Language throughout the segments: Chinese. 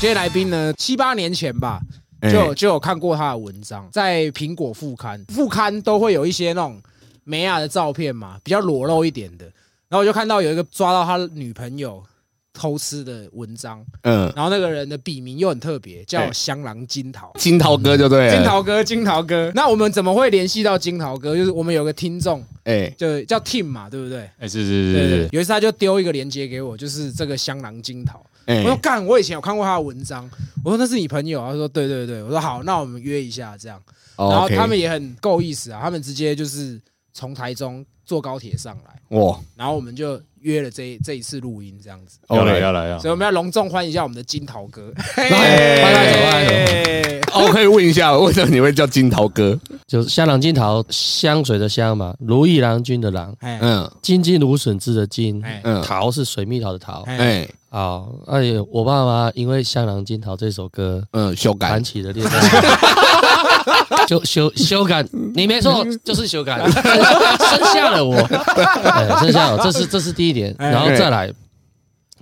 今天来宾呢，七八年前吧，哎就就有看过他的文章，在苹果副刊，副刊都会有一些那种美亚的照片嘛，比较裸露一点的。然后我就看到有一个抓到他女朋友偷吃的文章，嗯，然后那个人的笔名又很特别，叫哎香囊金桃。金桃哥就对了，金，桃哥，金桃哥，那我们怎么会联系到金桃哥？就是我们有个听众，哎，就叫 Tim 嘛，对不对？哎，是是是是，，有一次他就丢一个链接给我，就是这个香囊金桃。哎我说干，我以前有看过他的文章。我说那是你朋友啊？他说对对对。我说好，那我们约一下这样。哦然后他们也很够意思啊，他们直接就是从台中坐高铁上来，哇然后我们就约了这一这一次录音这样子。要来要来要所以我们要隆重欢迎一下我们的金桃哥。快 来 走快来来哦，我可以问一下，为什么你会叫金桃哥？就是香囊金桃，香水的香嘛，如意郎君的郎，哎嗯金金芦笋汁的金，哎嗯，桃是水蜜桃的桃。哎哎，啊，哎呀，我爸妈因为《香囊金桃》这首歌嗯，修改。谈，起了恋爱，就修修改，你没错，就是修改，生下了我，哎，生下了我，这是这是第一点，哎然后再来。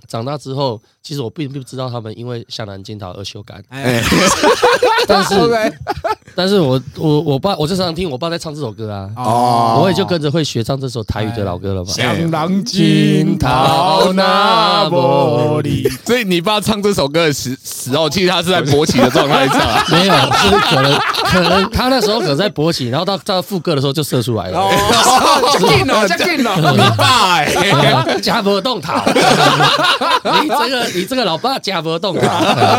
长大之后，其实我并不知道他们因为向南金桃而修改，哎。但是但是我我我爸，我就常常听我爸在唱这首歌啊，哦。我也就跟着会学唱这首台语的老歌了嘛。向南金桃那玻璃。所以你爸唱这首歌的时时候，其实他是在勃起的状态唱。没有，是可能可能他那时候可能在勃起，然后到到副歌的时候就射出来了。哦，加劲了，加劲了。你爸哎，加不动桃，你这个你这个老爸假不动桃。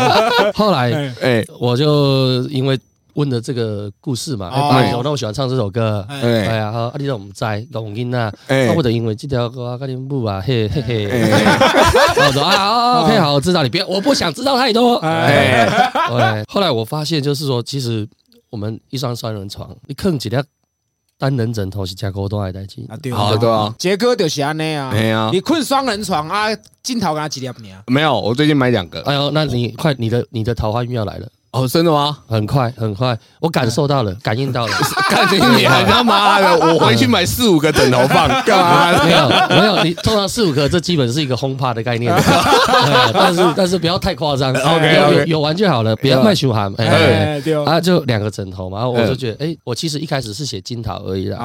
后来哎。我就因为问了这个故事嘛，哎，哦爸，你怎么那么喜欢唱这首歌？哎。呀，好，啊，你都唔知，龙音啊，哎。啊我的因为这条歌跟你母啊，嘿嘿嘿。我说啊啊，OK，好，我知道你别，我不想知道太多。哎，后来我发现就是说，其实我们一张双人床，你坑几条单人枕头是加沟都爱代金。啊对啊对啊，杰哥就是安尼啊哎。呀，你困双人床啊，镜头跟他几粒尔？没有，我最近买两个。哎呦，那你快，你的你的桃花运要来了，哦，真的吗？很快很快，我感受到了，感应到了。看你你还他妈的，我回去买四五个枕头放 干嘛？没有没有，你通常四五个，这基本是一个轰趴的概念，哎但是但是不要太夸张 OK，有 OK 有有玩就好了，不要卖熊喊。哎哎哎哎，对哦。啊，就两个枕头嘛，然后我就觉得，哎，我其实一开始是写金桃而已啦，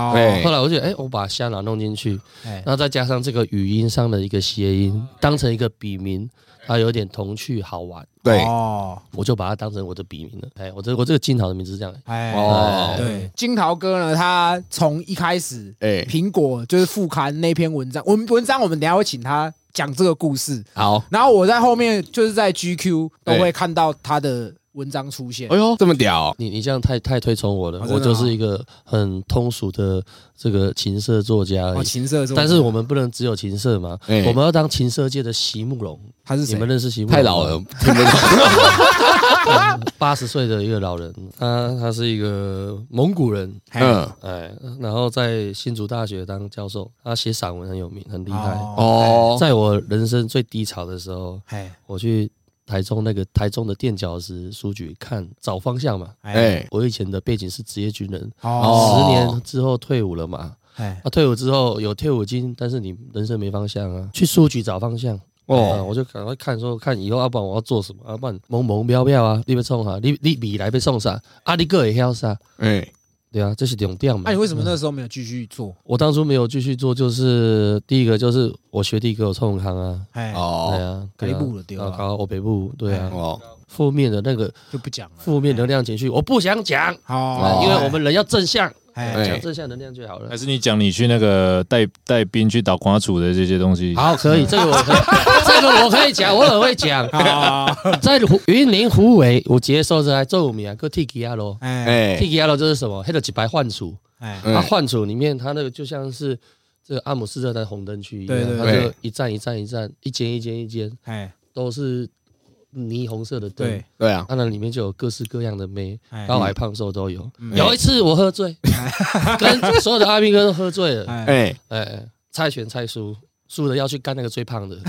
后来我觉得，哎，我把香囊弄进去，哎然后再加上这个语音上的一个谐音，当成一个笔名，它有点童趣好玩，对，哦，我就把它当成我的笔名了。哎，我这我这个金桃的名字是这样。哎，哦。对，金桃哥呢，他从一开始，哎，苹果就是副刊那篇文章，我们文章我们等下会请他讲这个故事，好，然后我在后面就是在 GQ 都会看到他的文章出现。哎。呦，这么屌，你你这样太太推崇我了，我就是一个很通俗的这个情色作家而哦，情色但是我们不能只有情色嘛，哎。我们要当情色界的席慕容。他是谁？你们？认识席慕容？太老了，，听不懂。八十岁的一个老人，他他是一个蒙古人，嗯，嗯，哎，然后在新竹大学当教授，他写散文很有名，很厉害。哦，哦，在我人生最低潮的时候，哎我去台中那个台中的垫脚石书局看找方向嘛。哎，哎，我以前的背景是职业军人，哦，十年之后退伍了嘛。哎，啊，退伍之后有退伍金，但是你人生没方向啊，去书局找方向。哦，哦，我就赶快看说看以后，要不然我要做什么？要不然蒙蒙飘飘啊，你要创啥？你你未来要送啥？啊，你个会晓啥？哎，对啊，这是重点嘛。那。你为什么那时候没有继续做？我当初没有继续做，就是第一个就是我学弟给我冲康啊，哎，对哦，啊，对啊北部的对吧？啊，搞我北部，对啊，哦，负面的那个就不讲了。负面能量情绪，我不想讲，好。哦因为我们人要正向，哎哎。讲正向能量就好了。还。是你讲你去那个带带兵去打瓜楚的这些东西？好，可以，这个我可以，这个我可以讲，我很会讲。啊，在湖云林湖尾，我接受着来做有名，个 T K R 咯。哎。哎，，T K R 这是什么？黑的几白幻鼠，哎。嗯。它幻鼠里面它那个就像是这个阿姆斯特丹红灯区一样，它就一站一站一站，一间一间一间哎，都是霓虹色的灯。对，，对啊，当然里面就有各式各样的妹，哎。高矮胖瘦都有。嗯。有一次我喝醉，跟所有的阿兵哥都喝醉了，哎，哎猜拳猜输，输的要去干那个最胖的。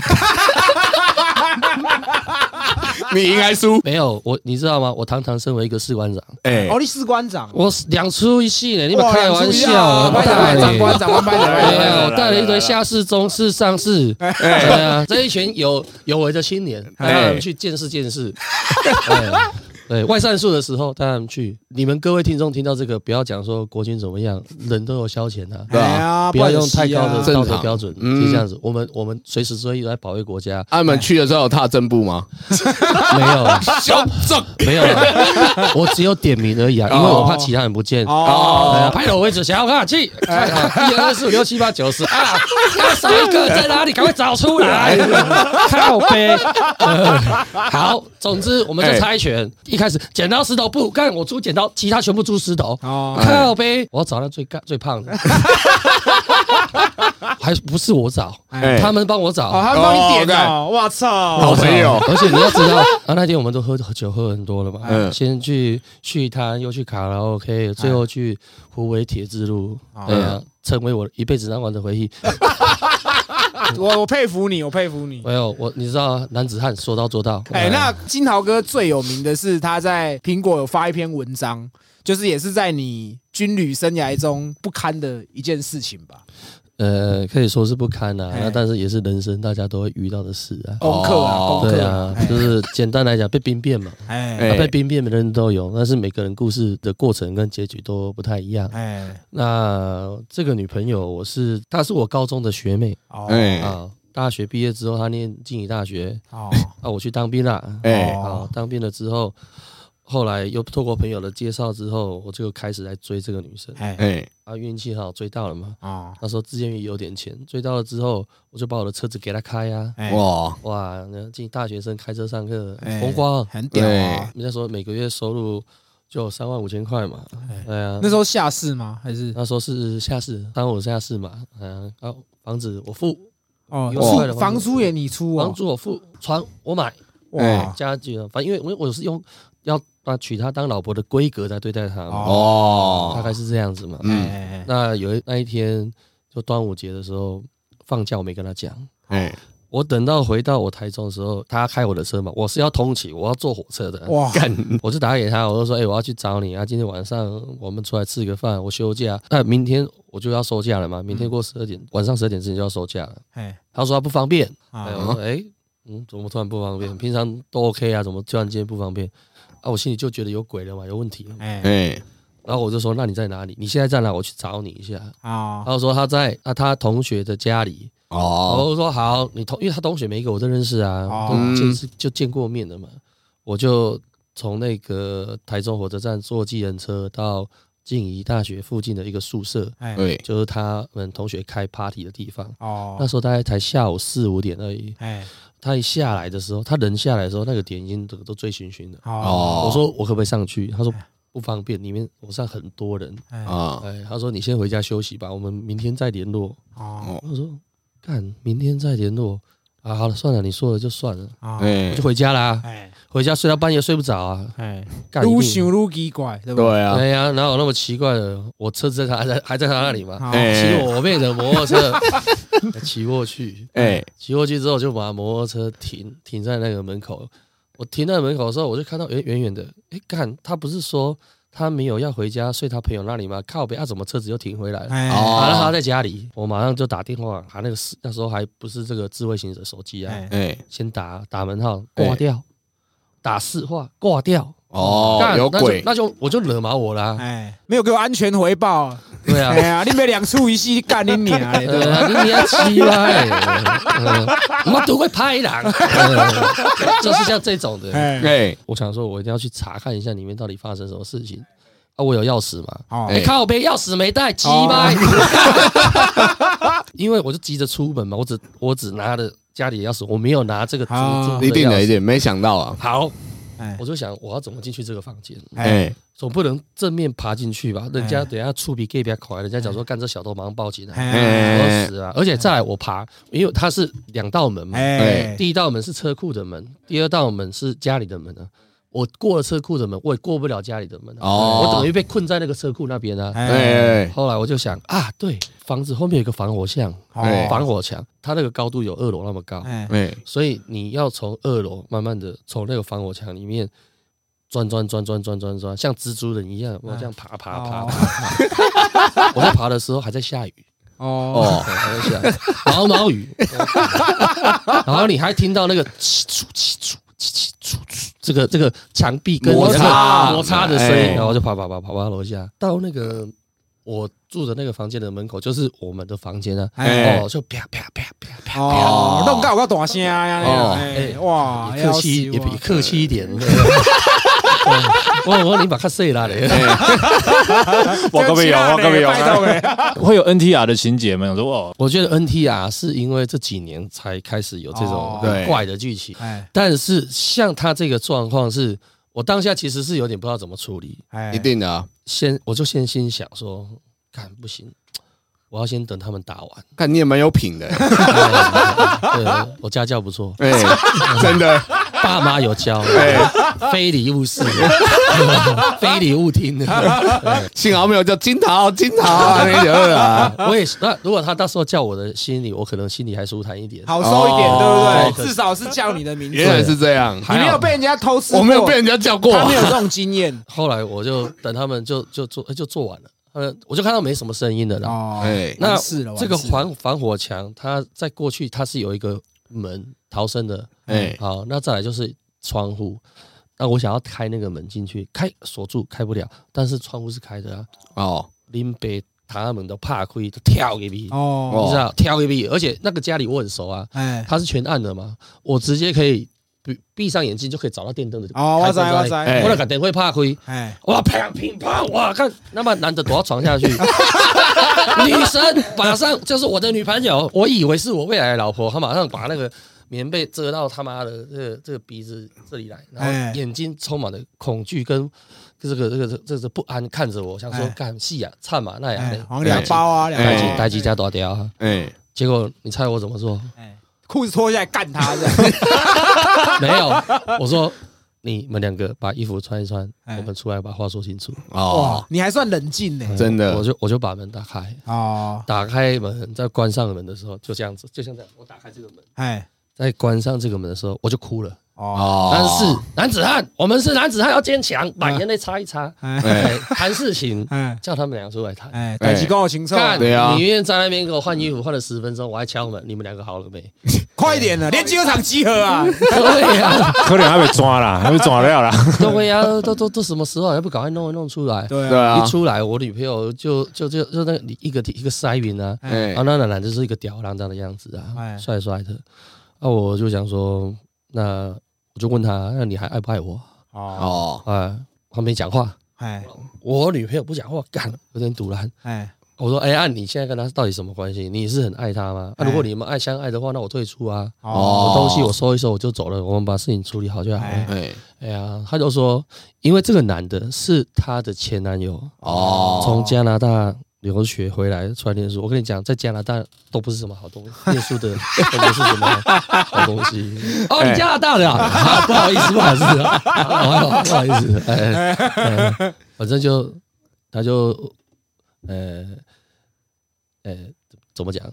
你应该输？没有我，你知道吗？我堂堂身为一个士官长，哎哦，，你士官长，我两出一戏呢，你们哇开玩两出一笑啊啊？拍掌拍长官长官拍掌哎呀，拍掌我带了一堆下士、中士、上士，对啊，这一群有有为的青年，让他们去见识见识。哎对外战术的时候，带他们去。你们各位听众听到这个，不要讲说国军怎么样，人都有消遣啊。对啊不要用太高的道德标准，嗯就这样子。我们我们随时随地都在保卫国家，他们去的时候有踏正步吗？没有小正没有啊，我只有点名而已啊，因为我怕其他人不见。哦拍头位置，想要看气，看 啊，一二三四五六七八九十啊，要少一个在哪里？赶快找出来！靠背。呃好，总之我们就猜拳，一开始剪刀石头布，干我出剪刀，其他全部出石头。哦，靠呗，我要找那最干最胖的，还不是我找，哎。他们帮我哦，找。他帮你点哦哦，我操，好朋友，而且你要知道，啊，那天我们都喝喝酒喝很多了嘛，嗯。先去续摊，又去卡拉 OK，最后去湖尾铁之路，对啊，成为我一辈子难忘的回忆。我我佩服你，我佩服你。没有我，你知道啊男子汉说到做到。哎，那金豪哥最有名的是他在苹果有发一篇文章，就是也是在你军旅生涯中不堪的一件事情吧？呃，可以说是不堪啊，哎。那但是也是人生大家都会遇到的事啊。功课啊，哦。功课对啊，就是简单来讲，被兵变嘛，哎。被兵变每个人都有，但是每个人故事的过程跟结局都不太一样。哎。那这个女朋友，我是她是我高中的学妹。哦。哎。啊，大学毕业之后她念静宜大学。哦。啊，我去当兵了。哎。啊，当兵了之后，后来又透过朋友的介绍之后，我就开始来追这个女生。哎。哎，啊，运气好追到了嘛。啊那时候自建也有点钱，追到了之后，我就把我的车子给她开呀、哎。哇，哇，那进大学生开车上课哎。风光，很屌啊！人家说每个月收入就三万五千块嘛，对啊，那时候下市吗？还是？那时候是下市，当我下市嘛，嗯、啊，房子我付，哦有租房租也你出房哦？租我付，船我买，哇。家具啊，反正因为我我是用要把娶她当老婆的规格在对待她哦，大哦，概是这样子嘛。嗯那有一那一天就端午节的时候放假，我没跟她讲。哎，我等到回到我台中的时候，她开我的车嘛，我是要通勤，我要坐火车的。哇 我就打给她，我就说：“哎、我要去找你啊！今天晚上我们出来吃个饭，我休假。那明天我就要收假了嘛，明天过十二点，晚上十二点之前就要收假了。哎”她说她不方便，哎，我啊说：“哎、嗯，怎么突然不方便？平常都 OK 啊，怎么突然间不方便？”啊，我心里就觉得有鬼了嘛，有问题了。哎哎，然后我就说：“那你在哪里？你现在在哪？我去找你一下。”啊他就说他在啊他同学的家里。然哦，后我说好，你同因为他同学每一个我都认识啊，哦都见识就见过面的嘛，我就从那个台中火车站坐计程车到静宜大学附近的一个宿舍，哎对，就是他们同学开 party 的地方。哦那哦时候大概才下午四五点而已。哎他一下来的时候，他人下来的时候，那个点已经都都醉醺醺的。哦我说我可不可以上去？他说不方便，里面我上很多人。哎啊，哎，他说你先回家休息吧，我们明天再联络。哦我说干，明天再联络啊。好了，算了，你说了就算了，啊哎我就，回家啦。哎回家睡到半夜睡不着啊，哎，干一定愈想愈奇怪，对不？对啊，对呀，哪有那么奇怪的？我车子在他还在还在他那里嘛，好哎骑我妹的摩托车 骑过去，哎，骑过去之后就把摩托车停停在那个门口。我停在门口的时候，我就看到远远远的，哎，干，他不是说他没有要回家睡他朋友那里吗？靠北，啊，怎么车子又停回来了？哎哦啊，那他在家里，我马上就打电话，打那个是那时候还不是这个智慧型的手机啊，哎哎，先打打门号挂掉，打四话挂掉，哦，干那就有鬼，那就我就惹毛我啦，哎，没有给我安全回报，对啊哎。呀，你没两处一戏干你娘嘞，对吧？呃，你要气歪，我都会拍人，呃 就是像这种的。哎，哎，我想说，我一定要去查看一下里面到底发生什么事情啊！我有钥匙嘛？哦哎，靠背钥匙没带，鸡掰！因为我就急着出门嘛，我只我只拿了家里的钥匙，我没有拿这个租啊租一定的，一定。定，没想到啊，好，哎我就想我要怎么进去这个房间，哎，总不能正面爬进去吧？人家哎等下触鼻 gay 比较快，人家讲说干这小偷马上报警啊，哎我要死啊！而且再来我爬，因为它是两道门嘛，哎第一道门是车库的门，第二道门是家里的门啊。我过了车库的门，我也过不了家里的门啊、哦。我等于被困在那个车库那边啊。哎，哎，后来我就想啊，对，房子后面有一个防火巷，哎防火墙，它那个高度有二楼那么高，哎，哎，所以你要从二楼慢慢的从那个防火墙里面钻钻钻钻钻钻钻，像蜘蛛人一样，我这样爬爬爬哦。爬爬。我在爬的时候还在下雨，哦，还在下雨毛毛雨，然后你还听到那个起楚起楚起起楚楚，这个这个墙壁跟摩擦摩擦的声哎音，然后就爬爬爬爬爬到楼下，到那个我住的那个房间的门口，就是我们的房间啊，哎哦，就啪啪啪啪啪弄到有够大声呀！哦哎，哇，客气也比客气一点。我我你把卡碎了嘞，我可没有，我可没有，会有 NTR 的情节吗？我说哦，我觉得 NTR 是因为这几年才开始有这种怪的剧情，哎但是像他这个状况是，我当下其实是有点不知道怎么处理，哎，一定的啊，先我就先心想说，看不行，我要先等他们打完。看你也蛮有品的，对，我家教不错，哎，真的，爸妈有教，非礼勿视，非礼勿听。的 幸好没有叫金桃，金桃啊，那个啊，我也是，那如果他到时候叫我的心里，我可能心里还舒坦一点。好受一点，哦。对不对？至少是叫你的名字，原来是这样，你没有被人家偷吃，我没有被人家叫过，他没有这种经验。后来我就等他们就就做就做完了，呃，我就看到没什么声音了啦。哦。哎，那这个防防火墙，它在过去它是有一个门逃生的，哎，好，那再来就是窗户。那我想要开那个门进去，开锁住开不了，但是窗户是开的啊。哦，林北他们都怕亏，都跳给你，哦，你知道跳给你，而且那个家里我很熟啊，哎，它是全暗的嘛，我直接可以闭闭上眼睛就可以找到电灯的。哦，我知开关我知，哎我那肯定会怕亏，哎，哇，砰乒乓，哇，看那么男的躲到床下去，女生马上就是我的女朋友，我以为是我未来的老婆，她马上把那个棉被遮到他妈的这个这个鼻子这里来，然哎。后眼睛充满了恐惧跟这个这个这个这个不安看着我，想说哎。干戏啊，唱嘛那样哎，的，好像两包啊，两哎包。带，带几家多掉啊，哎，结果你猜我怎么做？哎，裤子脱下来干他这样，没有，我说你们两个把衣服穿一穿，哎。我们出来把话说清楚。哦，，你还算冷静呢，真的。我就我就把门打开，哦，打开门，再关上门的时候，就这样子，就像这样，我打开这个门，哎，再关上这个门的时候，我就哭了。哦，哦，但是男子汉，我们是男子汉，要坚强，把眼泪擦一擦，谈事情，哎，叫他们两个出来谈。哎，代志跟我清楚，干，对啊你愿意在那边给我换衣服，换了十分钟，我还敲门，你们两个好了没？快一点了，连集合场集合啊！对呀，可能还被抓啦，还被抓了啦。对呀，都都都什么时候还不赶快弄一弄出来？对啊，一，出来，我女朋友就就就就那个一个一个塞云啊，哎啊，那男男就是一个吊儿郎当的样子哎啊，帅帅的。啊，我就想说，那我就问他，那你还爱不爱我？哦，哦，啊，他没讲话，哎我女朋友不讲话，干有点堵然。哎，我说，哎、啊，你现在跟他到底什么关系？你是很爱他吗？啊，哎如果你们爱相爱的话，那我退出啊，哦我东西我收一收我就走了，我们把事情处理好就好了。哎哎，哎呀，他就说，因为这个男的是他的前男友，哦，从加拿大留学回来出来念书。我跟你讲，在加拿大都不是什么好东西，念书的 都不是什么好东西。哦，你加拿大的啊？啊 不好意思，不好意思不好意思，哎，哎反正就他就呃呃怎么讲？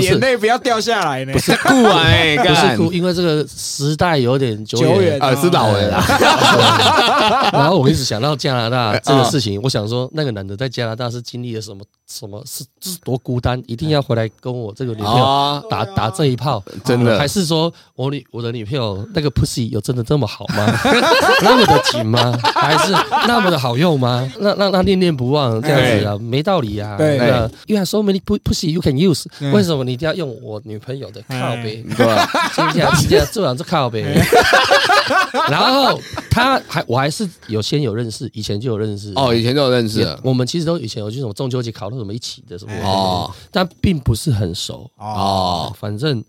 眼泪不要掉下来呢。不是哭啊，哎，不是干哭，因为这个时代有点久久远啊，是老了。啦，然后我一直想到加拿大这个事情，我想说那个男的在加拿大是经历了什么什么是是多孤单，一定要回来跟我这个女朋友哦，打打这一炮，真的。还是说我女我的女朋友那个 pussy 有真的这么好吗？那么的紧吗？还是那么的好用吗？那让他念念不忘这样子啊，没道理啊。对。那 you have so many pu- pussy you can use，嗯。为什么你一定要用我女朋友的靠背？对。吧？今天今天这样子靠背，然后他还我还是有先有认识，以前就有认识。哦，以前就有认识，我们其实都以前有去什么中秋节烤肉什么一起的什么哦。但并不是很熟。哦，哦，反正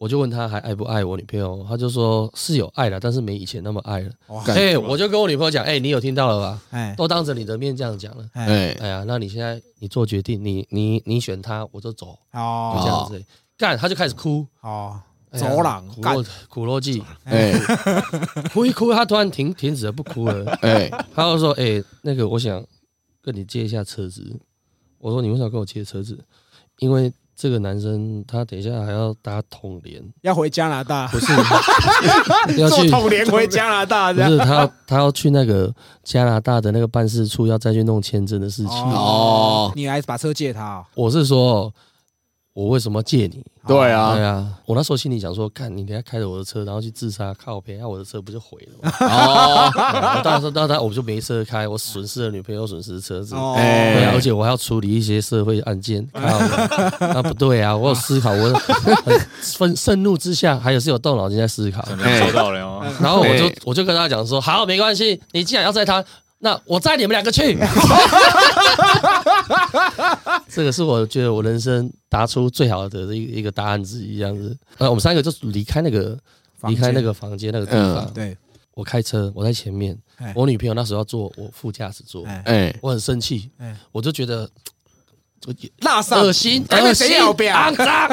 我就问他还爱不爱我女朋友，他就说是有爱了，但是没以前那么爱了。哎，我就跟我女朋友讲，哎，你有听到了吧？哎都当着你的面这样讲了。哎，哎，哎呀，那你现在你做决定，你你你选他，我就走，就这哦样子。干，他就开始哭，哦，走廊干苦肉苦肉计，哎哭一哭，他突然停停止了，不哭了。哎他就说：“哎、那个我想跟你借一下车子。”我说：“你为什么跟我借车子？”因为这个男生他等一下还要搭统联，要回加拿大，不是 要坐去，统联回加拿大，这样。不是他他要去那个加拿大的那个办事处，要再去弄签证的事情。哦，你还把车借他哦，我是说，我为什么借你？对啊对啊，啊，我那时候心里想说，看你等下开着我的车，然后去自杀，靠边，那我的车不就毁了吗？哦，我当时当然我就没车开，我损失了女朋友，损失车子。哦，哎对啊，而且我还要处理一些社会案件，靠 那不对啊！我有思考，我 很愤愤怒之下，还有是有动脑筋在思考。没收到了哦。然后我就哎我就跟他讲说，好，没关系，你既然要载他，那我载你们两个去。这个是我觉得我人生答出最好的一个一个答案之一，这样子。呃，我们三个就离开那个离开那个房间。那个地方，对，我开车，我在前面哎，我女朋友那时候要坐我副驾驶座，哎，哎。我很生气哎，我就觉得。我拉上恶心，哎恶心，肮脏！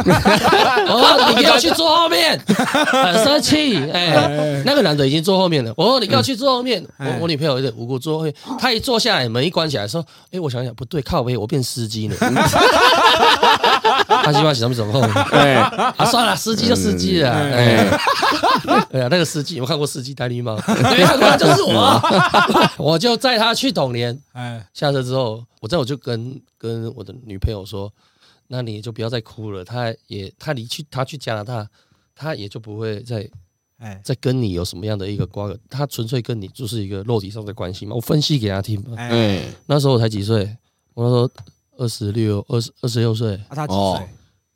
我 说你给我去坐后面，很生气。哎，那个男的已经坐后面了。我说你给我去坐后面。哎我我女朋友有点无辜坐后面，她一坐下来，门一关起来，说：“哎，我想想不对，靠背，我变司机呢。”他希望什么什么后哎啊？算了，司机就司机了。哎，对啊，那个司机我看过司机戴绿帽，没看过，就是我。我就载他去董年，哎，下车之后，我在我就跟跟我的女朋友说，那你就不要再哭了。他也他离去他去加拿大，他也就不会再哎，再跟你有什么样的一个瓜葛，他纯粹跟你就是一个肉体上的关系嘛。我分析给他听嘛。哎，哎那时候我才几岁，我那时候二十六、二十二十六岁，啊，他几？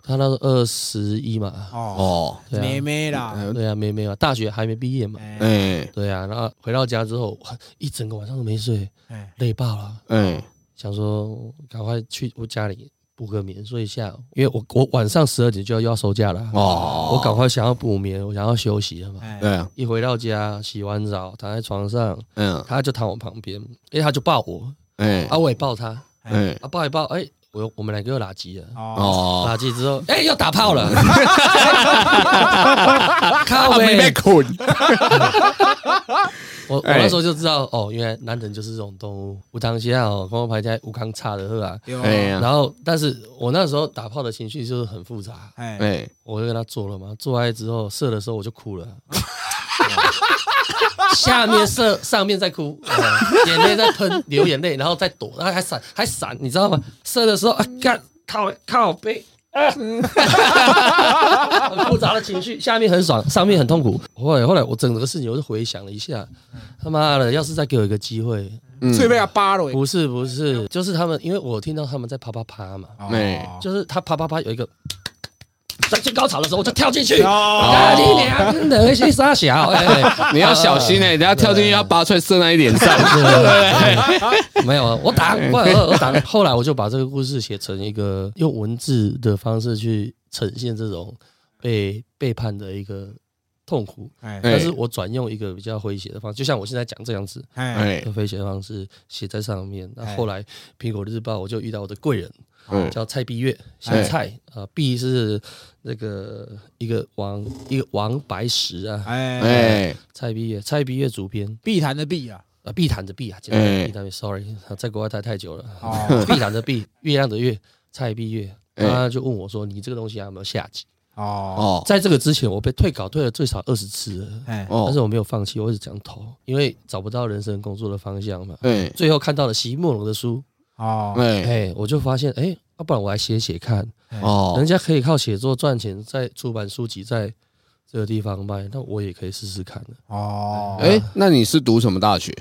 他那时候二十一嘛。哦，哦，对啊妹妹啦，对啊，妹妹嘛，大学还没毕业嘛。哎，哎对啊，然后回到家之后，一整个晚上都没睡，哎，累爆了。哎想说赶快去我家里补个眠睡一下，因为我我晚上十二点就要又要收假了，哦，我赶快想要补眠，我想要休息了嘛。哎，对啊，一回到家，洗完澡，躺在床上，嗯。他就躺我旁边，哎，他就抱我，哎。啊，我也抱他，哎。啊，抱一抱，哎，我我们两个又拉鸡了。哦，哦，拉鸡之后，哎，又打炮了，靠啊没被呗！捆，我我哎。那时候就知道，哦，原来男人就是这种动物。我当下哦，跟我排在武康差的喝啊，然后，但是我那时候打炮的情绪就是很复杂，哎，哎。我就跟他做了嘛，做爱之后射的时候我就哭了，下面射，上面在哭，呃 眼泪在喷，流眼泪，然后再躲，然后还闪，还闪，你知道吗？射的时候啊，干靠靠背。啊，很复杂的情绪，下面很爽，上面很痛苦。后来，后来我整个事情我就回想了一下，他妈的，要是再给我一个机会，嗯所以被他扒了，不是不是，就是他们，因为我听到他们在啪啪啪嘛，哎哦就是他啪啪啪有一个在最高潮的时候，我就跳进去，哦。啊你娘的那些傻小，哎，你要小心哎，等下跳进去要拔出来射在你脸上，没有，我打，我我我打，后来我就把这个故事写成一个用文字的方式去呈现这种被背叛的一个痛苦，但是我转用一个比较诙谐的方式，就像我现在讲这样子，哎，诙谐的方式写在上面。那哎。后来苹果日报我就遇到我的贵人，嗯。叫蔡碧月，姓蔡啊，碧是那个一个王一个王白石啊，哎，哎。蔡碧月，蔡碧月主编。碧潭的碧啊，啊，碧潭的碧啊，简单的碧潭的，sorry，啊在国外待太久了，哦。碧潭的碧，月亮的月，蔡碧月，哎。他就问我说：“你这个东西还有没有下集？哦，哦？”在这个之前，我被退稿退了最少二十次了，哎，哦。但是我没有放弃，我一直讲投，因为找不到人生工作的方向嘛。哎。最后看到了席慕容的书，哦，哎。哎，我就发现，哎，要不然我来写写看，哦。人家可以靠写作赚钱，在出版书籍在这个地方卖，那我也可以试试看的。哦，哎，那你是读什么大学？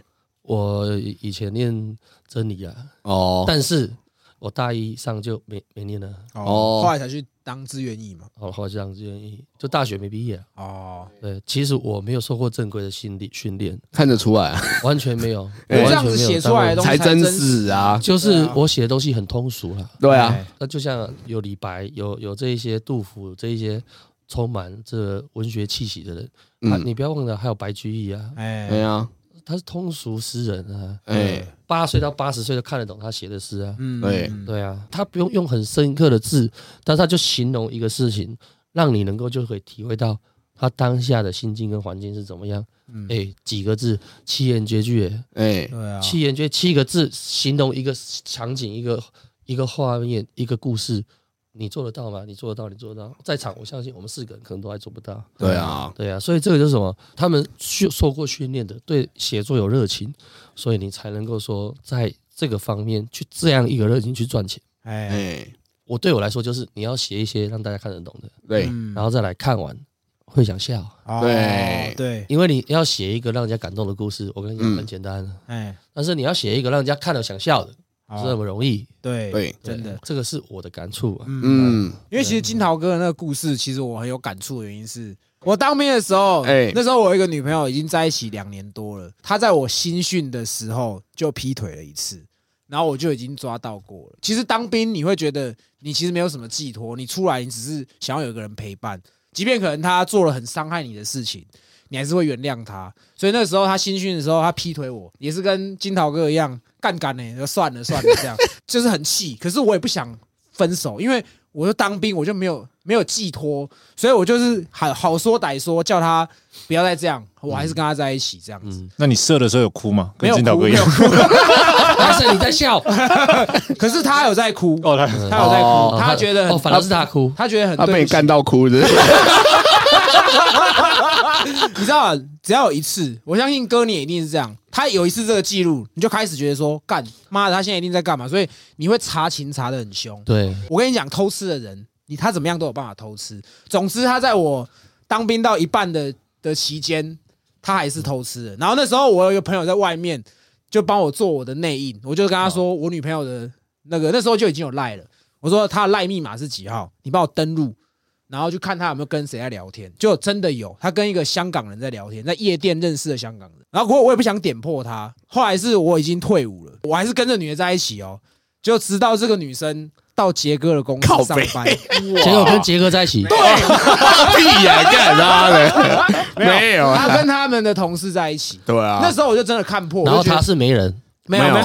我以前念真理啊，哦。但是我大一上就没没念了，哦，哦后来才去当志愿役嘛，哦，后来这样子愿意，就大学没毕业。啊。哦，对，其实我没有受过正规的训练训练，看得出来啊，完全没有，我完全没有样子写出来的东西才真真实啊，就是我写的东西很通俗啦。对啊，哎那就像有李白，有有这一些杜甫，这一些充满这文学气息的人，啊，嗯，你不要忘了还有白居易啊，哎。哎呀，他是通俗诗人啊，哎。八岁到八十岁都看得懂他写的诗啊。嗯对嗯对啊，他不用用很深刻的字，但是他就形容一个事情，让你能够就可以体会到他当下的心境跟环境是怎么样。嗯。哎、几个字，七言绝句、哎。哎，对啊，七言绝七个字形容一个场景、一个一个画面、一个故事，你做得到吗？你做得到，你做得到。在场，我相信我们四个人可能都还做不到。对啊，对啊，所以这个就是什么？他们训受过训练的，对写作有热情，所以你才能够说在这个方面去这样一个热情去赚钱。哎，哎，我对我来说，就是你要写一些让大家看得懂的，对，嗯然后再来看完会想笑，哦对对，因为你要写一个让人家感动的故事，我跟你讲嗯很简单，哎，但是你要写一个让人家看了想笑的，不是那哦么容易。对对真的，这个是我的感触啊。嗯，嗯，因为其实金桃哥的那个故事，其实我很有感触的原因是，我当兵的时候，哎那时候我有一个女朋友已经在一起两年多了，她在我新训的时候就劈腿了一次，然后我就已经抓到过了。其实当兵你会觉得你其实没有什么寄托，你出来你只是想要有一个人陪伴，即便可能他做了很伤害你的事情。你还是会原谅他，所以那时候他新训的时候，他劈腿我，也是跟金桃哥一样干干呢，就算了算了，这样 就是很气。可是我也不想分手，因为我就当兵，我就没有没有寄托，所以我就是好好说歹说，叫他不要再这样，我还是跟他在一起这样子。嗯，那你射的时候有哭吗？跟金桃哥一样。没有哭，还是你在笑？可是他有在哭，哦，他他有在哦哭，他觉得哦，反而是他哭。他觉得很他被干到哭的，你知道吗？只要有一次，我相信哥你也一定是这样。他有一次这个记录，你就开始觉得说，干妈的，他现在一定在干嘛？所以你会查情查的很凶。对，我跟你讲，偷吃的人，你他怎么样都有办法偷吃。总之，他在我当兵到一半的的期间，他还是偷吃的。然后那时候我有一个朋友在外面就帮我做我的内应，我就跟他说，我女朋友的那个那时候就已经有赖了，我说他的赖密码是几号，你帮我登录。然后去看他有没有跟谁在聊天，就真的有，他跟一个香港人在聊天，在夜店认识的香港人。然后不过我也不想点破他，后来是我已经退伍了，我还是跟这女的在一起哦，就直到这个女生到杰哥的公司上班，结果跟杰哥在一起，对。屁呀，干他的，没有。啊，他跟他们的同事在一起。对啊，那时候我就真的看破，然后他是媒人，没有没有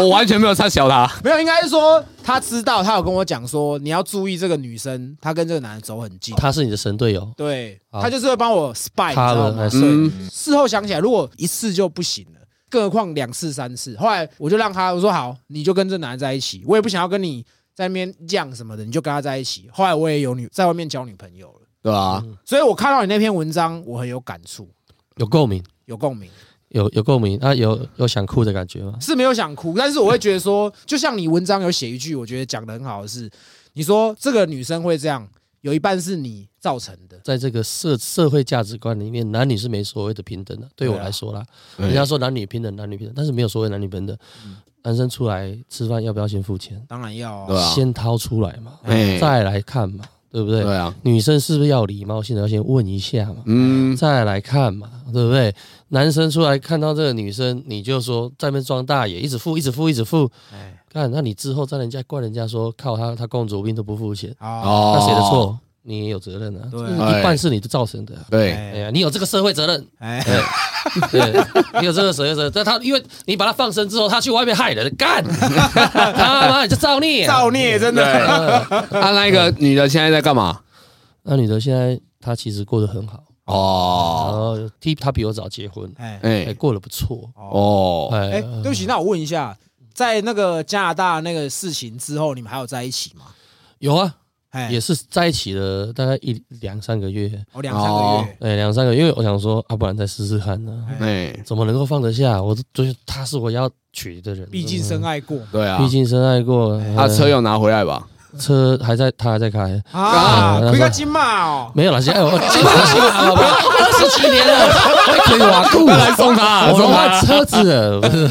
我完全没有差小他，没有，应该是说他知道，他有跟我讲说你要注意这个女生，她跟这个男的走很近。他是你的神队友，对，好他就是会帮我 spy，你知他道吗？了还是嗯，事后想起来，如果一次就不行了，更何况两次、三次。后来我就让他，我说好，你就跟这男的在一起，我也不想要跟你在那边犟什么的，你就跟他在一起。后来我也有女在外面交女朋友了，对吧？所以我看到你那篇文章，我很有感触，有共鸣，有共鸣。有有共鸣，啊，有有想哭的感觉吗？是没有想哭，但是我会觉得说，就像你文章有写一句，我觉得讲的很好的是，你说这个女生会这样，有一半是你造成的。在这个社社会价值观里面，男女是没所谓的平等的。对我来说啦，对人家说男女平等，男女平等，但是没有所谓男女平等。男生出来吃饭要不要先付钱？当然要、先掏出来嘛，哎，再来看嘛，对不对？对啊，女生是不是要礼貌性的要先问一下嘛？嗯，再来看嘛，对不对？男生出来看到这个女生，你就说在那边装大爷，一直付，一直付，一直付。哎，看，那你之后在人家怪人家说靠他他公主病都不付钱，哦，哦，那谁的？错？你也有责任啊，对一半是你的造成的啊。对，哎哎呀，你有这个社会责任，哎，对，你有这个社会责任。但他因为你把他放生之后，他去外面害人，干，他妈你就造孽啊，造孽真对，的。啊，那一个女的现在在干嘛？那女的现在她其实过得很好，然哦，后替他比我早结婚，哎。哎，哎，过得不错。哦，哎哎，对不起，那我问一下，在那个加拿大那个事情之后，你们还有在一起吗？有啊，哎，也是在一起了大概一两三个月，哦，两三个哦。月。哎，两三个月，因为我想说，啊，不然再试试看呢，哎，怎么能够放得下？我就是他是我要娶的人，毕竟深爱过对啊。毕，竟深爱过，他车有有拿回来吧？车还在，他还在开。啊，啊亏个金嘛哦，没有了，现在我 金马金马好不？二十七年了，还可以瓦固，来送他我送他换车子了。不是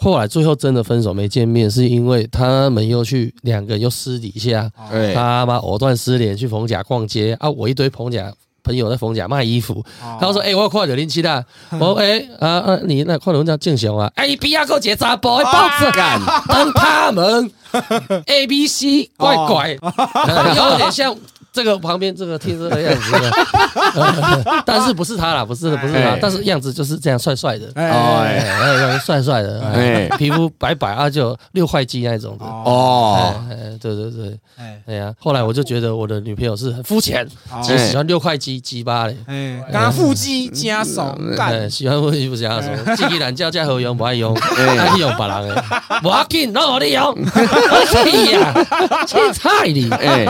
后来最后真的分手没见面，是因为他们又去两个人又私底下哎，他妈藕断丝连去逢甲逛街啊，我一堆逢甲。朋友在逢甲卖衣服，哦。他说：“哎、我有看到零七的，我说哎、啊啊，你那看到人家正雄啊，哎，比亚够结扎包，包子干，当他们。A B C 怪怪，呃 有点像这个旁边这个听这个样子的，呃但是不是他啦，不是不是他哎，但是样子就是这样帅帅的，哎。帅帅的，哎，哎。皮肤白白啊，就六块肌那种的。哦，哎，哎对对对，哎。哎呀，后来我就觉得我的女朋友是很肤浅，哦。只喜欢六块肌鸡巴嘞，哎，刚刚腹肌加手哎，干，喜欢腹肌不加手，自己懒觉加何用不爱用，哎。爱去用别人的，不要紧，让我你用，我 气呀，气菜你。哎，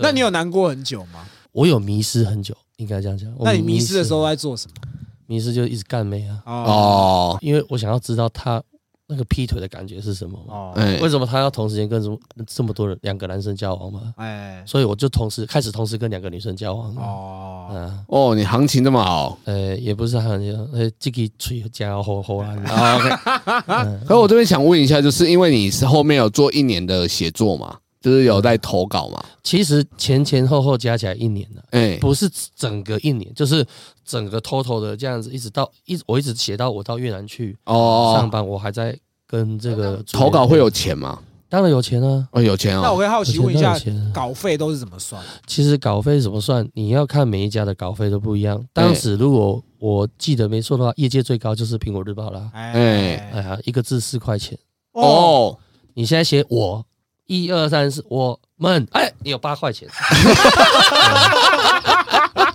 那你有难过很久吗？我有迷失很久，应该这样讲。那你迷失的时候在做什么？迷失就一直干妹啊，哦哦，因为我想要知道他那个劈腿的感觉是什么嘛。哦，哎为，什么他要同时间跟这么这么多人两个男生交往嘛？哎，所以我就同时开始同时跟两个女生交往。哦，啊，哦，你行情这么好。呃，也不是行情，呃，这个吹加好好啊。啊 OK，可我这边想问一下，就是因为你是后面有做一年的写作嘛，就是有在投稿嘛？其实前前后后加起来一年了。哎，不是整个一年，就是整个 total 的这样子，一直到一我一直写到我到越南去哦上哦，班，我还在跟这个投稿会有钱吗？当然有钱啊。哦，有钱哦。那我会好奇问一下稿费都是怎么算？其实稿费怎么算？你要看每一家的稿费都不一样。当时如果我记得没错的话，业界最高就是苹果日报啦。哎哎，呀，一个字四块钱。哦，哦，你现在写我一二三四我们，哎，你有八块钱。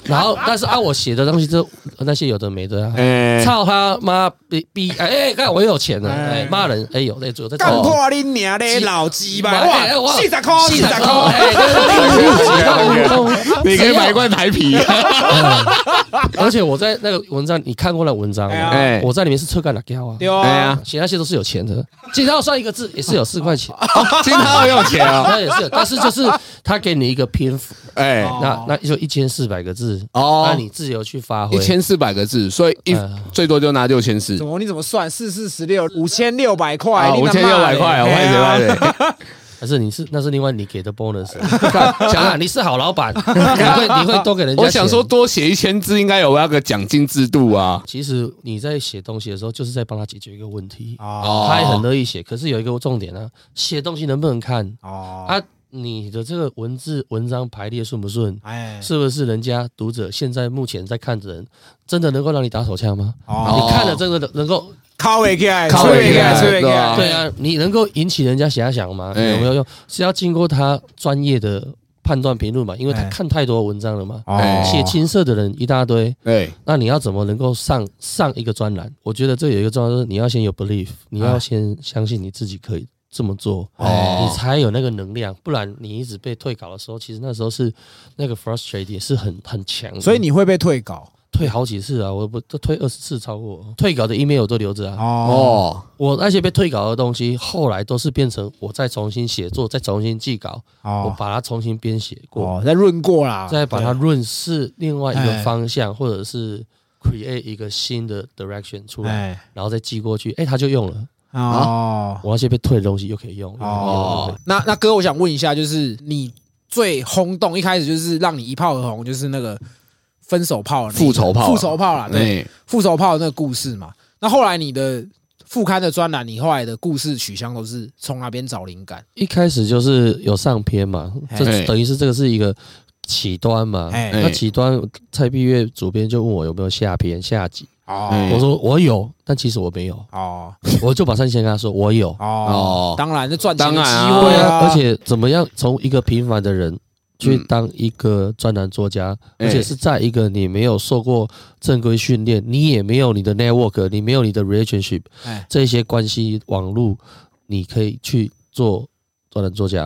然后，但是按，我写的东西就那些有的没的啊。哎，操他妈逼逼！哎哎，看我有钱了，哎哎骂人，哎有在做在干做。破你娘的老鸡巴！哎哇，四十块，四十哎块，你可以买一罐台啤。而且我在那个文章，你看过那文章吗？哎，我在里面是车干了胶啊，对啊，写那些都是有钱的，金涛算一个字也是有四块钱，金涛有钱啊。那也是，但是就是他给你一个篇幅，哎，哦那那就一千四百个字，哦那你自由去发挥一。千四百个字，所以一嗯最多就拿六千四怎。么你怎么算？四四十六，五千六百块，五千六百块，我的拍谁哎拍谁。但是你是那是另外你给的 bonus，想啊你是好老板，你会你会多给人家。我想说，，多写一千字，应该有那个奖金制度啊。其实你在写东西的时候，就是在帮他解决一个问题。哦他也很乐意写，可是有一个重点啊，写东西能不能看哦，啊？你的这个文字文章排列顺不顺？哎，是不是人家读者现在目前在看的人，真的能够让你打手枪吗？哦你看了真的能够靠尾起来，靠吹起来，尾起来对啊，对啊，你能够引起人家遐想吗？哎有没有用？是要经过他专业的判断评论嘛？因为他哎看太多文章了嘛。哦写青涩的人一大堆，对，那你要怎么能够上上一个专栏？我觉得这有一个重要，就是你要先有 belief，你要先相信你自己可以这么做，哦。你才有那个能量。不然你一直被退稿的时候，其实那时候是那个 frustrate 也是很很强。所以你会被退稿？退好几次啊，我不都退二十次超过。退稿的 email 我都留着啊。哦。哦，我那些被退稿的东西，后来都是变成我再重新写作，再重新寄稿，哦。我哦把它重新编写过，哦，再润过啦，再把它润是另外一个哎方向，或者是 create 一个新的 direction 出来，哎。然后再寄过去，哎，他就用了。哦。我那些被退的东西又可以用。哦。哦，，那那哥，我想问一下，就是你最轰动一开始就是让你一炮而红，就是那个分手炮复仇炮啊。复仇炮啦，对，哎，复仇炮的那个故事嘛。那后来你的副刊的专栏，你后来的故事取向都是从哪边找灵感？一开始就是有上篇嘛，哎这等于是这个是一个起端嘛。哎那起端蔡碧月主编就问我有没有下篇下集，哦。哎我说我有，但其实我没有，哦。我就马上先跟他说我有。哦。哦，当然，这赚钱的机当然啊。会对啊，啊，而且怎么样从一个平凡的人去嗯。当一个专栏作家，哎。而且是在一个你没有受过正规训练，你也没有你的 network，你没有你的 relationship 哎。这些关系网络，你可以去做专栏作家，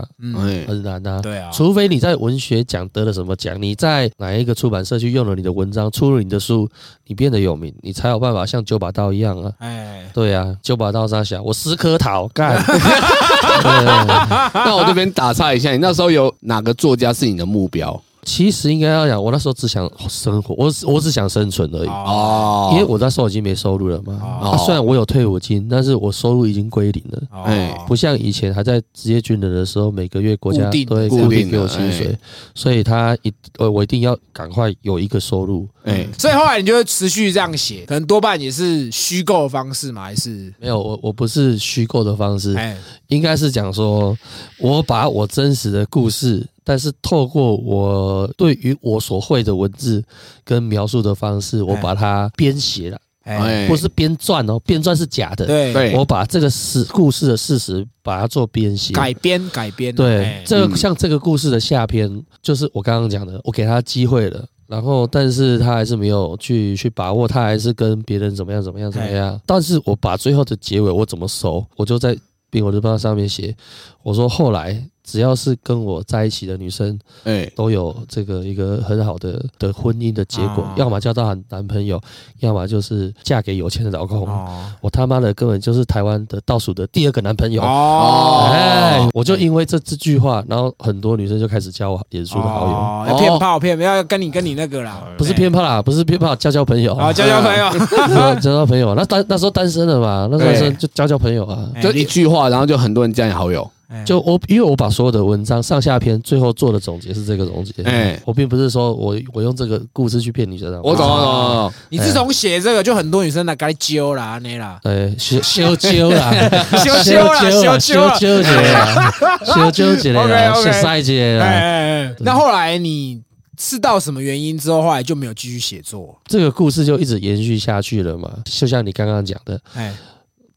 很难啊。对啊，除非你在文学奖得了什么奖，你在哪一个出版社去用了你的文章，出了你的书，你变得有名，你才有办法像九把刀一样啊。哎，对啊，九把刀杀小，我十颗桃干。对 那我这边打岔一下，你那时候有哪个作家是你的目标？其实应该要讲，我那时候只想生活，我只我只想生存而已。哦。哦因为我那时候已经没收入了嘛，哦。啊，虽然我有退伍金，但是我收入已经归零了，哎。哦不像以前还在职业军人的时候，每个月国家都会固定的固定给我薪水哎，所以他一呃我一定要赶快有一个收入。哎，所以后来你就会持续这样写，可能多半也是虚构的方式嘛，还是？没有，我我不是虚构的方式，哎。应该是讲说，我把我真实的故事但是透过我对于我所会的文字跟描述的方式，我哎把它编写了，哎，哎，不是编撰哦，编撰是假的。对对我把这个事故事的事实把它做编写。改编改编，对这个像这个故事的下篇，就是我刚刚讲的，我给他机会了。然后，但是他还是没有去去把握，他还是跟别人怎么样怎么样怎么样。但是我把最后的结尾我怎么收，我就在《冰火日报》上面写，我说后来只要是跟我在一起的女生，哎，都有这个一个很好的的婚姻的结果，啊。要么交到男朋友，要么就是嫁给有钱的老公。哦。我他妈的根本就是台湾的倒数的第二个男朋友。哦，哎，我就因为这这句话，然后很多女生就开始加我脸书的好友，哦要骗炮骗要跟你跟你那个啦，不是骗炮啦，不是骗炮，交交朋友，啊交交朋友，交交朋友。那单那时候单身了嘛，那时候单身就交交朋友啊。就一句话，然后就很多人加你好友。哎。就我因为我把所有的文章上下篇最后做的总结是这个总结，哎。我并不是说我我用这个故事去骗女生的，我懂，我懂，我懂。你自从写这个，就很多女生来该揪啦，那啦，呃，修修修啦，修修啦，修修修啦，修节啦，修修节啦，OK，OK。修赛节哎啦。哎哎，那后来你是到什么原因之后，后来就没有继续写作？这个故事就一直延续下去了嘛，就像你刚刚讲的，哎，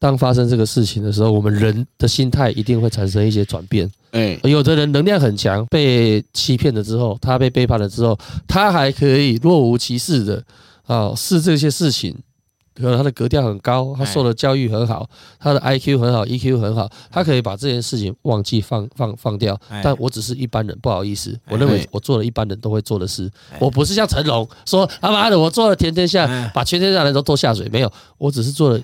当发生这个事情的时候，我们人的心态一定会产生一些转变。哎，有的人能量很强，被欺骗了之后，他被背叛了之后，他还可以若无其事的啊，是这些事情。可能他的格调很高，他受的教育很好，他的 I Q 很好，E Q 很好，他可以把这件事情忘记放放放掉。哎。但我只是一般人，不好意思，我认为哎。我做了一般人都会做的事。哎，我不是像成龙说他妈的我做了全天下哎，把全天下人都拖下水，没有，我只是做了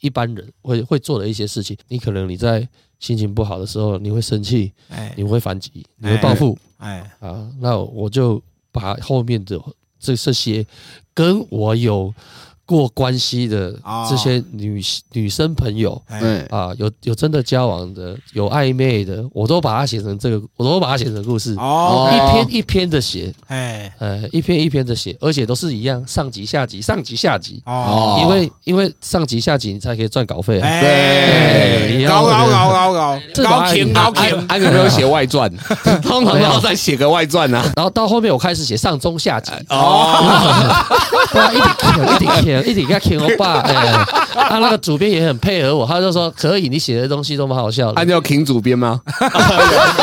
一般人会会做的一些事情。你可能你在心情不好的时候，你会生气，哎你会反击，你会报复哎，啊。那我就把后面的这这些跟我有过关系的哦这些女女生朋友哎，哎，啊，有有真的交往的，有暧昧的，我都把它写成这个，我都把它写成故事，哦，一篇一篇的写，哎，呃，一篇一篇的写，而且都是一样，上集下集，上集下集。哦，因为因为上集下集你才可以赚稿费对高高高高高。这高把停高安停，安有没有写外传？通常都要再写个外传啊。然后到后面我开始写上中下集，哦，对啊，一点舔，一点舔，一点给他舔欧巴，哎，啊，那个主编也很配合我，他就说可以，你写的东西都蛮好笑的。你有请主编吗？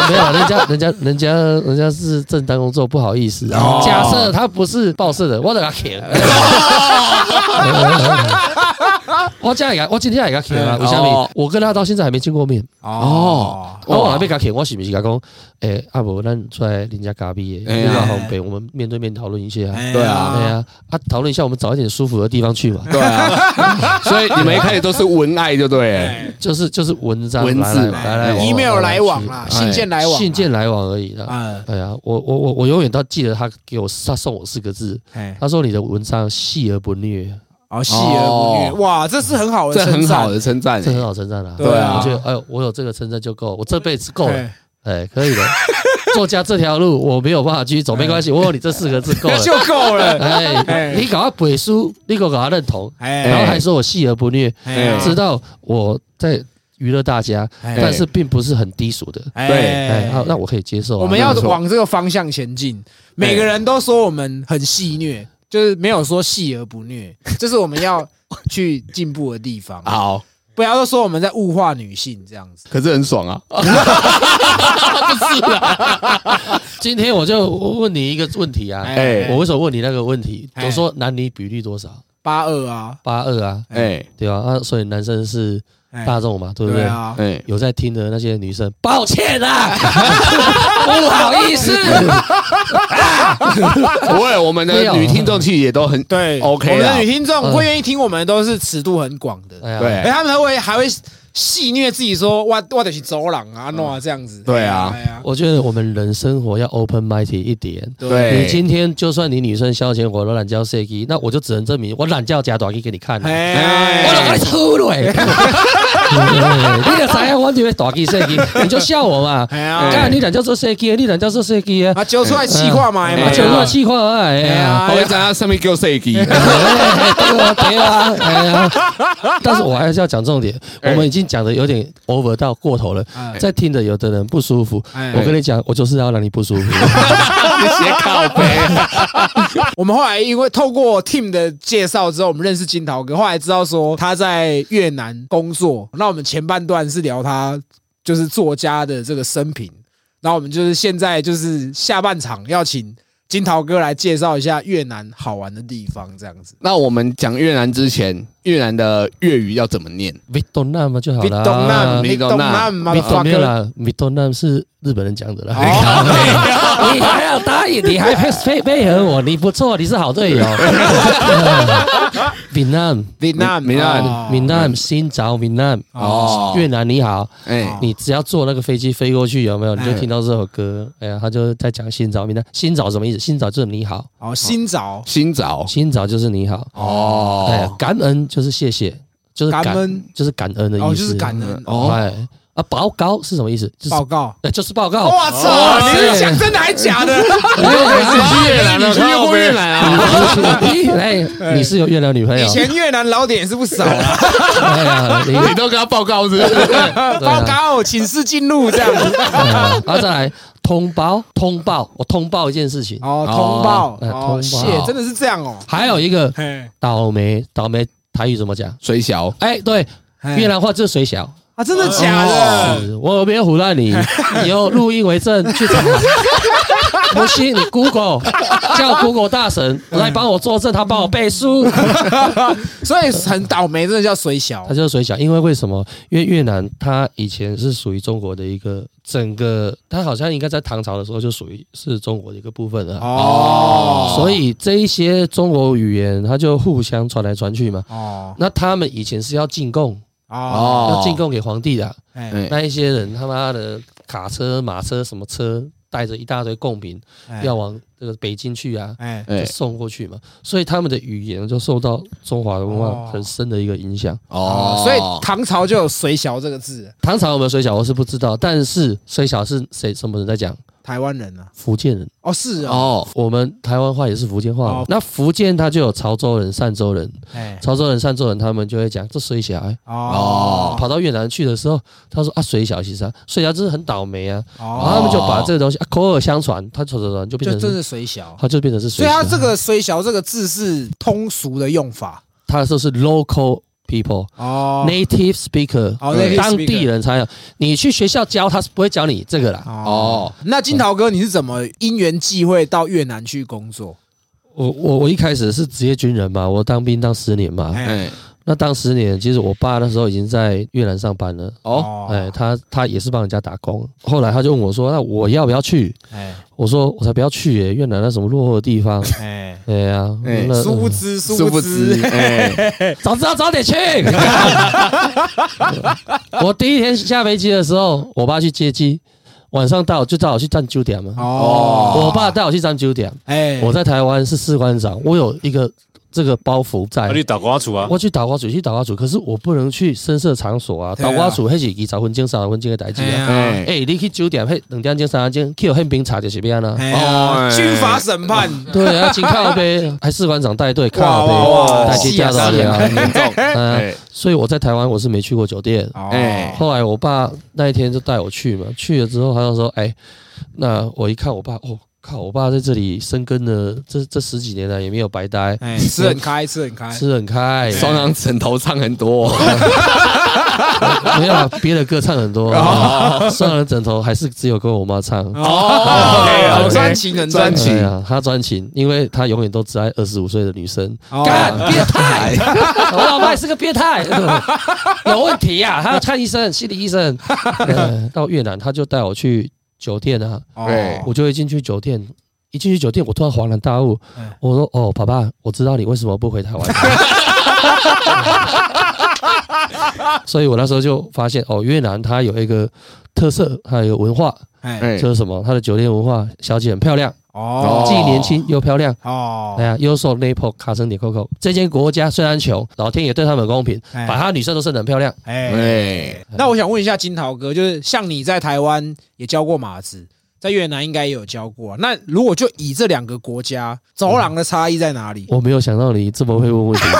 没有，人家人家人家人家是正当工作，不好意思哦。假设他不是报社的，我得给他舔。我今天也我今天也给他舔啊，为什么哦？我跟他到现在还没见过面。哦，啊，我还没给他，我是不是跟他讲？诶，阿伯，咱出来人家咖啡，哎呀。比较方便，我们面对面讨论一下。哎对啊对，啊，啊，讨论一下，我们找一点舒服的地方去嘛。对啊，所以你们一开始都是文爱，就对就是就是文章文字。来来，email 来往啦，哎。信件来往，信件来往而已啦。啊，哎呀，我我我我永远都记得他给我他送我四个字，哎，他说你的文章细而不虐，哦，细而不虐，哦哇，这是很好的，这很好，的称赞这。很好称赞啊。对啊我觉得哎呦，我有这个称赞就够，我这辈子够了，哎哎，可以的。作家这条路我没有办法继续走，没关系，我有你这四个字够了。就够了，哎哎，你搞他背书，你给我搞他认同，哎，然后还说我细而不虐，哎知道我在娱乐大家，哎但是并不是很低俗的。对哎，那那我可以接受啊。我们要往这个方向前进。每个人都说我们很戏虐，就是没有说戏而不虐，这是我们要去进步的地方。好，不要都说我们在物化女性这样子。可是很爽啊。今天我就问你一个问题啊，哎我为什么问你那个问题？哎我说男女比例多少？八二啊，八二啊，哎对吧？啊，所以男生是哎大众嘛，对不对？对啊，哎，有在听的那些女生，抱歉啊，不好意思，不会，我们的女听众其实也都很对。OK 我们啦的女听众嗯。会愿意听我们，都是尺度很广的。对哎，他们会还会戏虐自己说，哇我得去走廊啊，弄啊这样子。对啊我觉得我们人生活要 open minded 一点。对你今天就算你女生消遣我都懒觉 C G，那我就只能证明我懒觉假短衣给你看啊。哎，我都给你出了，你就知影我就会大机设计，你就笑我嘛。哎呀，干你懒觉做设计，你懒觉做设计啊。啊，揪出出来气化嘛，哎嘛，就那气话哎哎呀。呀我会在他上面给我 say 机。哎对啊，对啊，哎呀！但是我还是要讲重点，我们已经讲的有点 over 到过头了，哎在听的有的人不舒服。哎我跟你讲，我就是要让你不舒服。写靠背，我们后来因为透过 Team 的介绍之后，我们认识金桃哥，后来知道说他在越南工作。那我们前半段是聊他就是作家的这个生平，那我们就是现在就是下半场要请金桃哥来介绍一下越南好玩的地方，这样子。那我们讲越南之前，越南的粤语要怎么念？Vietnam 嘛就好比了。东南，比比东南东南嘛，Vietnam 没有哥。啦，Vietnam 是日本人讲的啦。哦，你还要答应，你还配配配合我，你不错，你是好队友。Vietnam，Vietnam，Vietnam，Vietnam，新找 Vietnam 哦越南你好，哎，你只要坐那个飞机飞过去，有没有？你就哎听到这首歌，哎呀，他就在讲新找闽南。新找什么意思？新找就是你好，哦，新找新早新找就是你好，哦哎哦，，感恩就是谢谢，就是感恩就是感恩的意思，哦，就是感恩哦哎啊，报告是什么意思？就是报告。哎，就是报告。我操，你是讲真的还假的？去越南了，你去过越南啊？哎，你是有越南女朋友以？前越南老点也是不少啊。哎呀，你 你都跟他报告是不是？报告，请示进入这样子。啊然后再来通报，通报，我通报一件事情。哦，通报，哎通报哦，谢，真的是这样哦。还有一个，倒霉，倒霉台语怎么讲？水小哎，对，嘿越南话就是水小。啊，真的假的？是我没有唬烂你，你有录音为证去查。不信你 Google 叫 Google 大神来帮我作证，他帮我背书。所以很倒霉，真的叫水小他就是水小，因为为什么？因为越南它以前是属于中国的一个整个，它好像应该在唐朝的时候就属于是中国的一个部分了。哦，所以这一些中国语言，它就互相传来传去嘛。哦那他们以前是要进贡，哦，要进贡给皇帝的那一些人他妈的卡车、马车什么车，带着一大堆贡品，哎。要往这个北京去啊，哎。就哎。送过去嘛。所以他们的语言就受到中华文哦。化很深的一个影响。哦，所以唐朝就有水小这个字，唐朝有没有水小我是不知道，但是水小是谁什么人在讲？台湾人啊。福建人。哦，是哦，哦，我们台湾话也是福建话。哦。那福建它就有潮州人、汕州人，哎潮州人、汕州人他们就会讲这水小、欸。哦。跑到越南去的时候，他说啊水小其实啊水小真是很倒霉啊，然后他哦，们就把这个东西、啊、口耳相传，他传传传就变成是就真是水小。它就变成是水小。所以它这个虽小这个字是通俗的用法他说是 local people、哦 native speaker，哦，native 当地人才有。你去学校教，他是不会教你这个啦。哦。那金桃哥，你是怎么因缘际会到越南去工作？我我我一开始是职业军人嘛，我当兵当十年嘛。哎哎，那当十年，其实我爸那时候已经在越南上班了。哦，哎，他他也是帮人家打工。后来他就问我说：“那我要不要去哎？”我说：“我才不要去耶！越南那什么落后的地方。哎，”哎呀，哎那殊不知，殊殊不不知 早知道早点去。我第一天下飞机的时候，我爸去接机，晚上带我就带我去站酒店嘛。哦，我爸带我去站酒店，哎，我在台湾是士官长，我有一个这个包袱在啊，。你打瓜楚啊？我去打瓜组去打瓜组，可是我不能去深色场所啊！打瓜组迄是二十分钟、三十分钟的代志啊！哎你去酒店，迄两点钟、三点钟，去有宪兵查就是变啊。哎呀，军法审判，对啊，请靠背，还士官长带队靠背，哇哇带去驾照是啊的啊。很严重，嗯，哎，所以我在台湾我是没去过酒店。哎，后来我爸那一天就带我去嘛，去了之后他就说：“哎，那我一看我爸，哦，靠，我爸在这里生根了，这这十几年来也没有白待，哎，吃很开，吃很开，吃很开，双阳枕头唱很多，没有啊别的歌唱很多，双人枕头还是只有跟我妈唱。哦，很专情，很专情，啊，他专情，因为他永远都只爱二十五岁的女生。变态！我老爸也是个变态，有问题呀、他要看医生，心理医生。呃到越南，他就带我去酒店啊，对哦我就会进去酒店。一进去酒店，我突然恍然大悟嗯，我说：“哦，爸爸，我知道你为什么不回台湾。”所以我那时候就发现，哦，越南它有一个特色，它有文化，哎，哎就是什么？它的酒店文化，小姐很漂亮，哦，既年轻又漂亮。哦哎，呀，优秀 Naples 卡森点 Coco 这间国家虽然穷，老天爷对他们公平，哎把他女生都生得很漂亮。哎，哎，那我想问一下金桃哥，就是像你在台湾也教过马子，在越南应该也有教过啊。那如果就以这两个国家走廊的差异在哪里？我没有想到你这么会问问题。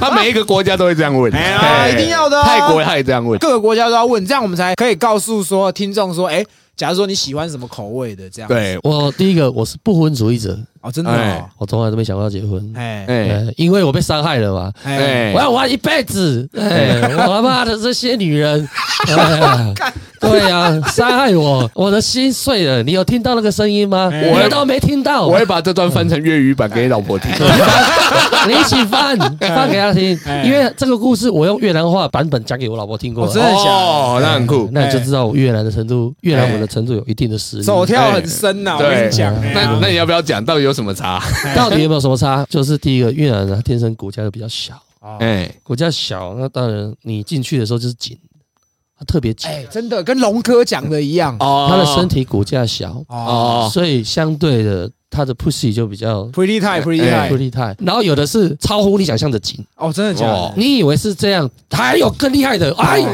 他每一个国家都会这样问，哎呀，哎一定要的啊。泰国他也这样问，各个国家都要问，这样我们才可以告诉说听众说，哎，假如说你喜欢什么口味的，这样对，我第一个我是不婚主义者，哦，真的我从来都没想过要结婚，哎。哎。呃因为我被伤害了嘛。哎，哎我要玩一辈子，哎，我他妈的这些女人，哎。对呀、伤害我，我的心碎了。你有听到那个声音吗？哎。我都没听到。我会把这段翻成粤语版给你老婆听。你一起翻翻给她听。哎，因为这个故事我用越南话版本讲给我老婆听过。哦。真的假哦，那很酷。那你就知道我越南的程度，越南文的程度有一定的实力。手跳很深呐，我跟你讲。哎。那那你要不要讲？到底有什么差？到底有没有什么差？就是第一个，越南人他天生骨架就比较小，哦哎，骨架小，那当然你进去的时候就是紧，它特别紧，哎，真的跟龙哥讲的一样。哦他的身体骨架小，所以相对的他的 pussy 就比较，pretty 哎 tight，不厉害。然后有的是超乎你想象的紧，哦，真的假哦的？你以为是这样，还有更厉害的，哎呦，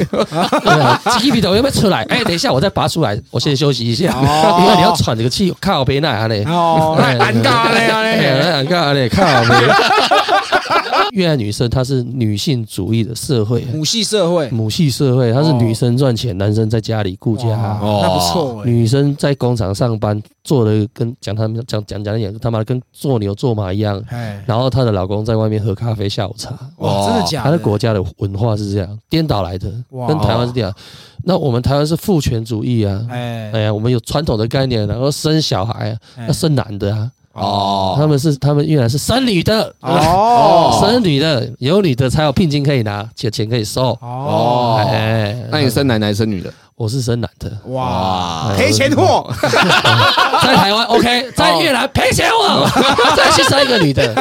鸡皮头有没有出来？哎，等一下我再拔出来，我先休息一下，哦因为你要喘这个气，靠背那样嘞。哦，那尴尬了呀嘞。尴，尬嘞，靠背。越南女生她是女性主义的社会，母系社会，母系社会，她是女生赚钱，男生在家里顾家。哦那不错哎。女生在工厂上班，做的跟讲他们讲讲讲讲他妈的跟做牛做马一样。哎，然后她的老公在外面喝咖啡、下午茶。哇，真的假的？她的国家的文化是这样，颠倒来的，跟台湾是这样。那我们台湾是父权主义啊，哎哎呀，我们有传统的概念，然后生小孩要生男的啊，哦，他们是他们越南是生女的，哦。生女的有女的才有聘金可以拿，钱钱可以收。哦，哎，那你生男的还是生女的？我是生男的，哇，哇。赔钱货，在台湾 OK，在越南赔钱货，再去生一个女的，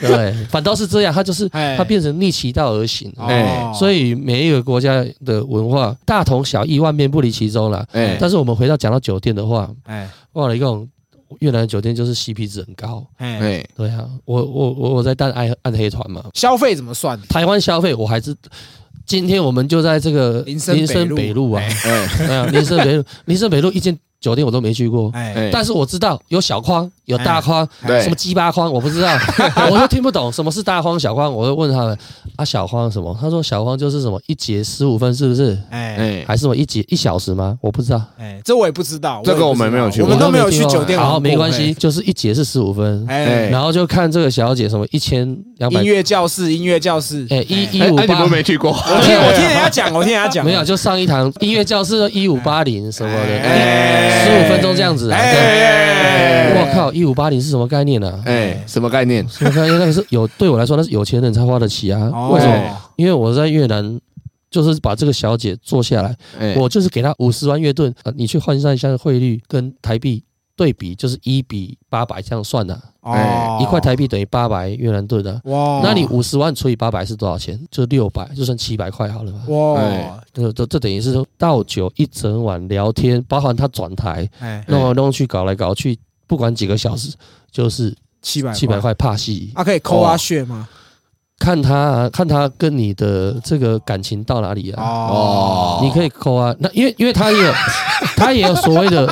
对，反倒是这样，他就是哎。他变成逆其道而行。哎哦。所以每一个国家的文化大同小异，万变不离其宗了。哎。但是我们回到讲到酒店的话，哎。哇，了一共越南的酒店就是 CP 值很高。哎，哎，对啊，我我我我在带暗暗黑团嘛，消费怎么算？台湾消费我还是。今天我们就在这个林森北路北路啊，哎，对啊，林森北路，林森北路一间酒店我都没去过，但是我知道有小框，有大框，对。什么鸡巴框我不知道，我就听不懂什么是大框小框，我就问他们啊小框什么？他说小框就是什么一节十五分是不是？哎。哎，还是什么一节一小时吗？我不知道，哎，这我也不知道，这个我们没有去过。我们都没有去酒店玩过。好，没关系，就是一节是十五分，哎。哎，然后就看这个小姐什么一千两百音，乐教室，音乐教室，哎一一哎，你五八们。没去过？我听我听人家讲，我听人家讲，没有，就上一堂音乐教室一五八零什么的，哎十五分钟这样子我靠，一五八零是什么概念呢？哎，什么概念？什么概念？那个是有对我来说，那是有钱人才花得起啊。哦为什么？因为我在越南，就是把这个小姐坐下来，哎，我就是给她五十万越盾，啊，你去换算一下汇率跟台币对比，就是一比八百这样算的、哦一块台币等于八百越南盾的、哇，那你五十万除以八百是多少钱？就六百，就算七百块好了吧。哇哎，这这这等于是倒酒一整晚聊天，包含他转台哎，弄来弄去搞来搞去，不管几个小时，就是七百七百块帕西。啊，可以扣啊血吗？看他、啊、看他跟你的这个感情到哪里啊？哦，你可以扣啊，那因为因为他也有他也有所谓的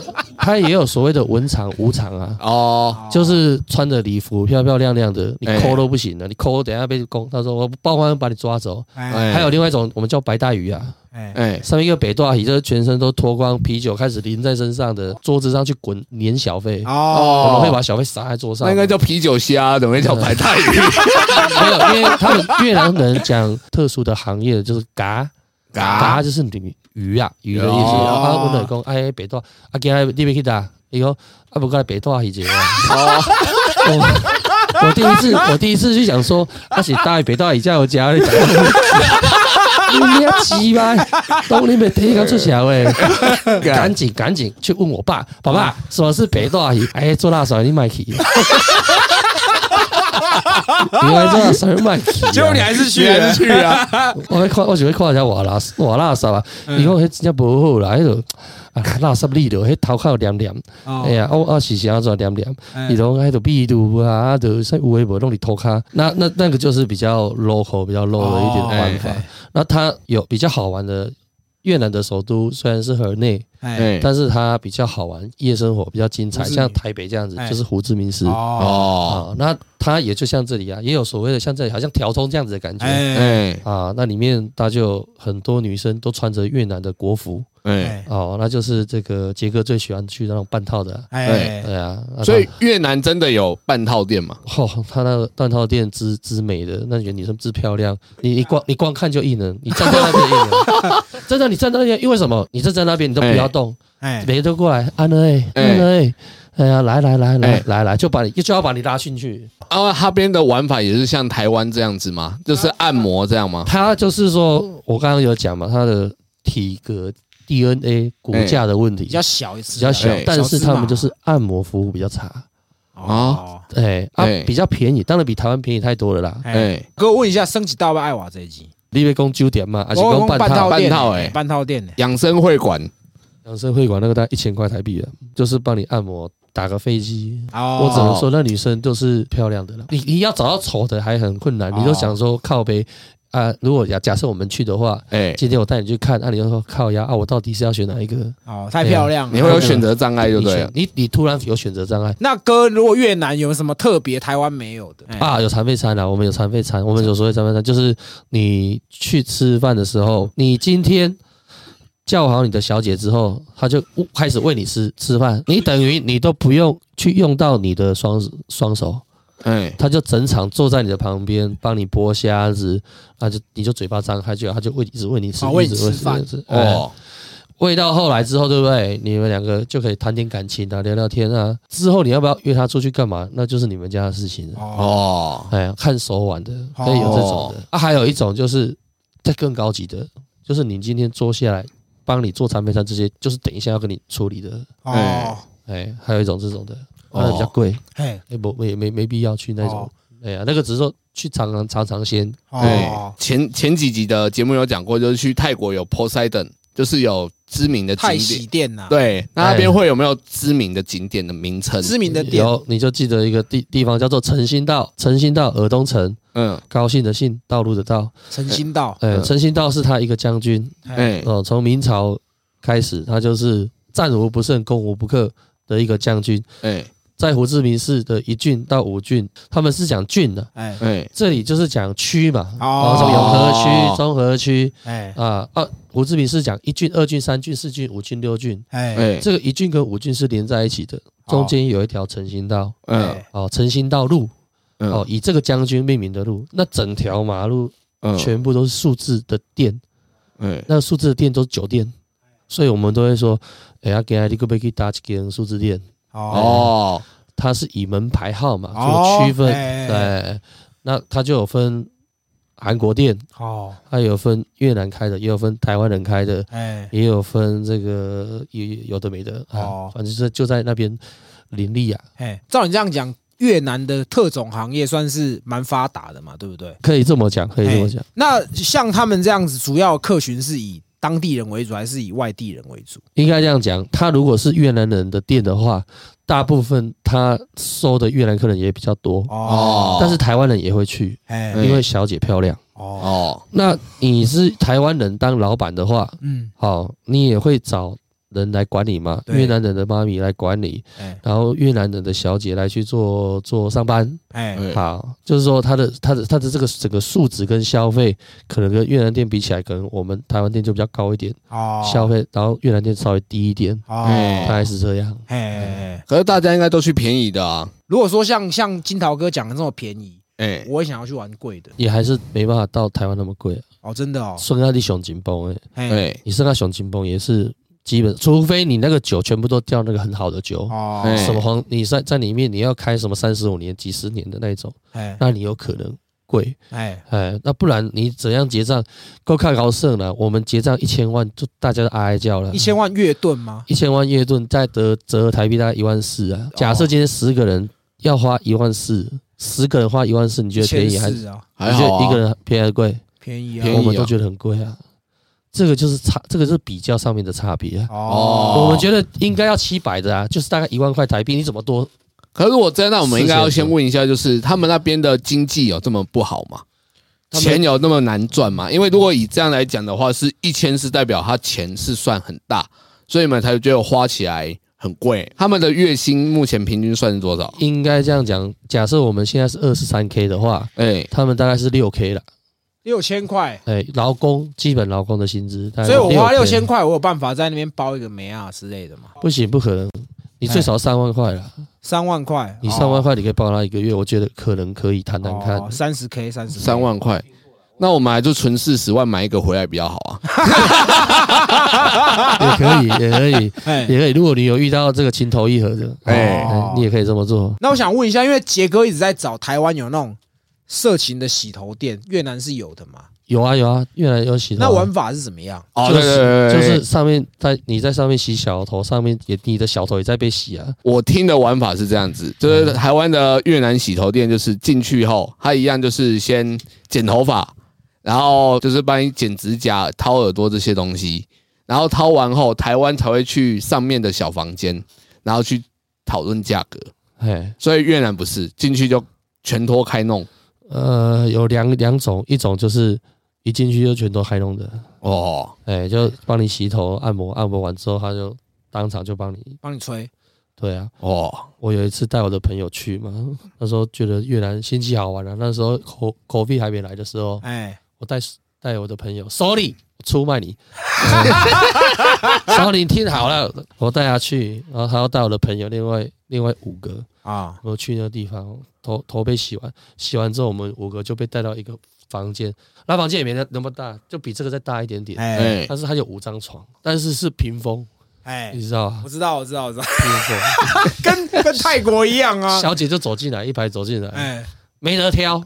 他也有所谓的文场武场啊，哦，就是穿着礼服漂漂亮亮的，你哎。抠都不行的，你抠等下被攻，他说我报官把你抓走。哎。还有另外一种我们叫白大鱼啊，哎。哎，上面一个北大鱼，就是全身都脱光，啤酒开始淋在身上的，桌子上去滚粘小费，我哦们会把小费撒在桌上。那。应该叫啤酒虾，怎么会叫白带鱼？没有，因为他们越南人讲特殊的行业就是嘎。嘎。嘎就是女鱼啊，鱼的意思。哦啊，我就讲，哎，北大，啊，今日你要去哪？伊讲，啊，不过来北大去者。哦，我 我第一次，我第一次就想说，啊是大北大以下有家你讲，你要鸡巴，当你没第一个出小诶，赶紧赶紧去问我爸，爸爸，什么是北大鱼？哎，做辣手你买去。原来做辣手你买去，结果你还是去居了，然是去啊！我会看，我只会看一下瓦拉瓦拉萨啊，伊讲迄真正无好啦，迄个啊垃圾里头，迄头壳黏黏，哦。哎呀，我我是想要做黏黏，哎伊种迄个秘鲁啊，啊，就说有诶无弄你头壳，那那那个就是比较 local、比较 low 的一点的玩法。那它有比较好玩的。越南的首都虽然是河内，但是它比较好玩，夜生活比较精彩，像台北这样子哎。就是胡志明市。哦，那它也就像这里啊，也有所谓的像这里好像调通这样子的感觉、哎。哎。啊。那里面它就很多女生都穿着越南的国服哎，哎哦，那就是这个杰哥最喜欢去那种半套的啊、哎，对啊。所以越南真的有半套店嘛？它 哦，他那个半套店之之美的，那些女生之漂亮，你你光你光看就硬了，你站在那边硬了，真的你站在那边，因为什么？你站在那边你都不要动，哎，每个都过来，安了哎，哎安了哎，哎呀，来来来来哎来来，就把你就要把你拉进去。啊，他边的玩法也是像台湾这样子吗？就是按摩这样吗？他就是说，我刚刚有讲嘛，他的体格 DNA 骨架的问题比较小一次，比较小哎，但是他们就是按摩服务比较差，哦。哎啊哎比较便宜，当然比台湾便宜太多了啦。哎，哎，哥，我问一下，升级到不爱瓦这一集？你别讲九点嘛，还是我讲半套？半套哎半套店呢？养生会馆，养生会馆那个大概一千块台币了，就是帮你按摩、打个飞机。哦我只能说，那女生都是漂亮的了。你你要找到丑的还很困难，你都想说靠背啊。如果假假设我们去的话，哎，今天我带你去看，那你就说靠呀啊，我到底是要选哪一个？哦，太漂亮了，你会有选择障碍，就你对了。你你突然有选择障碍那哥，如果越南有什么特别台湾没有的？哎，啊，有残废餐啊，我们有残废餐，我们有所谓残废餐，就是你去吃饭的时候，你今天。叫好你的小姐之后，她就开始喂你吃吃饭，你等于你都不用去用到你的双双手，哎，他就整场坐在你的旁边，帮你剥虾子，啊，就你就嘴巴张开就好，他就喂一直喂你吃，哦喂你一直喂吃饭一直喂哦，哦，喂到后来之后，对不对？你们两个就可以谈点感情啊，聊聊天啊。之后你要不要约他出去干嘛？那就是你们家的事情了。哦，哦，哎，看手腕的，可以有这种的。啊，还有一种就是再更高级的，就是你今天坐下来帮你做残废餐，这些就是等一下要跟你处理的。哦，哎，还有一种这种的，哦那比较贵，嘿，哎不没没没必要去那种哦。哎呀，那个只是说去尝尝尝尝鲜。对哦，，前前几集的节目有讲过，就是去泰国有 Poseidon，就是有知名的景泰喜点。店呐，对，那那边会有没有知名的景点的名称？知名的点，有你就记得一个地地方叫做诚心道，诚心道尔东城，嗯，高兴的兴，道路的道。诚心道，呃，嗯诚心道是他一个将军哎，哦，从明朝开始，他就是战无不胜、攻无不克的一个将军。哎，在胡志明市的一郡到五郡，他们是讲郡的，哎。哎，这里就是讲区嘛。哦。哦，什么永和区、中和区哎。啊啊，胡志明市讲一郡、二郡、三郡、四郡、五郡、六郡。哎。哎，这个一郡跟五郡是连在一起的，中间有一条诚心道嗯。哎哦，诚心道路嗯。哦，以这个将军命名的路。那整条马路嗯，全部都是数字的店，哎，那数字的店都是酒店，所以我们都会说，哎呀，给他一个贝去搭几间数字店，哦。哦，它是以门牌号码哦做区分，哎对，那它就有分韩国店，哦。它有分越南开的，也有分台湾人开的，哎。也有分这个有有的没的，哦。哦，反正就是就在那边林立啊，哎，照你这样讲，越南的特种行业算是蛮发达的嘛，对不对？可以这么讲，可以这么讲。那像他们这样子，主要客群是以当地人为主，还是以外地人为主？应该这样讲，他如果是越南人的店的话，大部分他收的越南客人也比较多，哦但是台湾人也会去，因为小姐漂亮。哦哦，那你是台湾人当老板的话，嗯好，你也会找人来管理嘛？越南人的妈咪来管理，哎。然后越南人的小姐来去做做上班。哎。哎好，就是说他的他的他的这个整个素质跟消费，可能跟越南店比起来，可能我们台湾店就比较高一点，哦。消费，然后越南店稍微低一点，哦。概是这样。哎可是大家应该都去便宜的啊，如果说像像金桃哥讲的这么便宜，哎，我也想要去玩贵的。也还是没办法到台湾那么贵、啊。哦，真的哦，算到你熊紧绷哎，哎哎，你算到熊金崩也是基本，除非你那个酒全部都调那个很好的酒，什么黄，你在在里面你要开什么三十五年、几十年的那种，哎那你有可能贵，哎哎，那不然你怎样结账？够看高盛了，我们结账一千万，就大家都哀哀叫了。一千万月盾吗？一千万月盾再得折合台币大概一万四啊。假设今天十个人要花一万四，十个人花一万四，你觉得便宜还是1400啊，还好啊你觉得一个人便宜还是贵？便宜啊，便宜啊我们都觉得很贵啊。这个就是差，这个是比较上面的差别啊。哦，我们觉得应该要七百的啊，就是大概一万块台币，你怎么多？可是我真的，那我们应该要先问一下，就是他们那边的经济有这么不好吗？钱有那么难赚吗？因为如果以这样来讲的话，是一千是代表他钱是算很大，所以你们才觉得花起来很贵。他们的月薪目前平均算是多少？应该这样讲，假设我们现在是二十三 K 的话，哎，他们大概是六 K 了。六千块，哎，劳工基本劳工的薪资，所以我花六千块，我有办法在那边包一个梅啊之类的嘛？不行，不可能，你最少三万块了。三万块，你三万块，你可以包他一个月，我觉得可能可以谈谈看。哦三十 K，三十三，万块，那我们还就存四十万买一个回来比较好啊。也可以，也可以，哎。也可以。如果你有遇到这个情投意合的，哎哎，你也可以这么做。那我想问一下，因为杰哥一直在找台湾有那种色情的洗头店，越南是有的嘛？有啊有啊，越南有洗头啊。那玩法是怎么样？哦，就是对对对对，就是上面在你在上面洗小头，上面也你的小头也在被洗啊。我听的玩法是这样子，就是台湾的越南洗头店，就是进去后，他一样就是先剪头发，然后就是帮你剪指甲、掏耳朵这些东西，然后掏完后，台湾才会去上面的小房间，然后去讨论价格。哎，所以越南不是进去就全脱开弄呃，有两两种，一种就是一进去就全都嗨弄的，哦，哎，就帮你洗头、按摩，按摩完之后他就当场就帮你。帮你吹，对啊，哦，我有一次带我的朋友去嘛，那时候觉得越南新奇好玩啊。那时候口口币还没来的时候，哎，我带带我的朋友，sorry，出卖你，sorry，你听好了，我带他去，然后他要带我的朋友，另外另外五个，啊，我去那个地方，头头被洗完，洗完之后我们五个就被带到一个房间，那房间也没那那么大，就比这个再大一点点，哎。哎，但是它有五张床，但是是屏风，哎。你，知道吗？我？知道，我知道，我知道，屏风，跟跟泰国一样啊。小姐就走进来，一排走进来，哎，没得挑。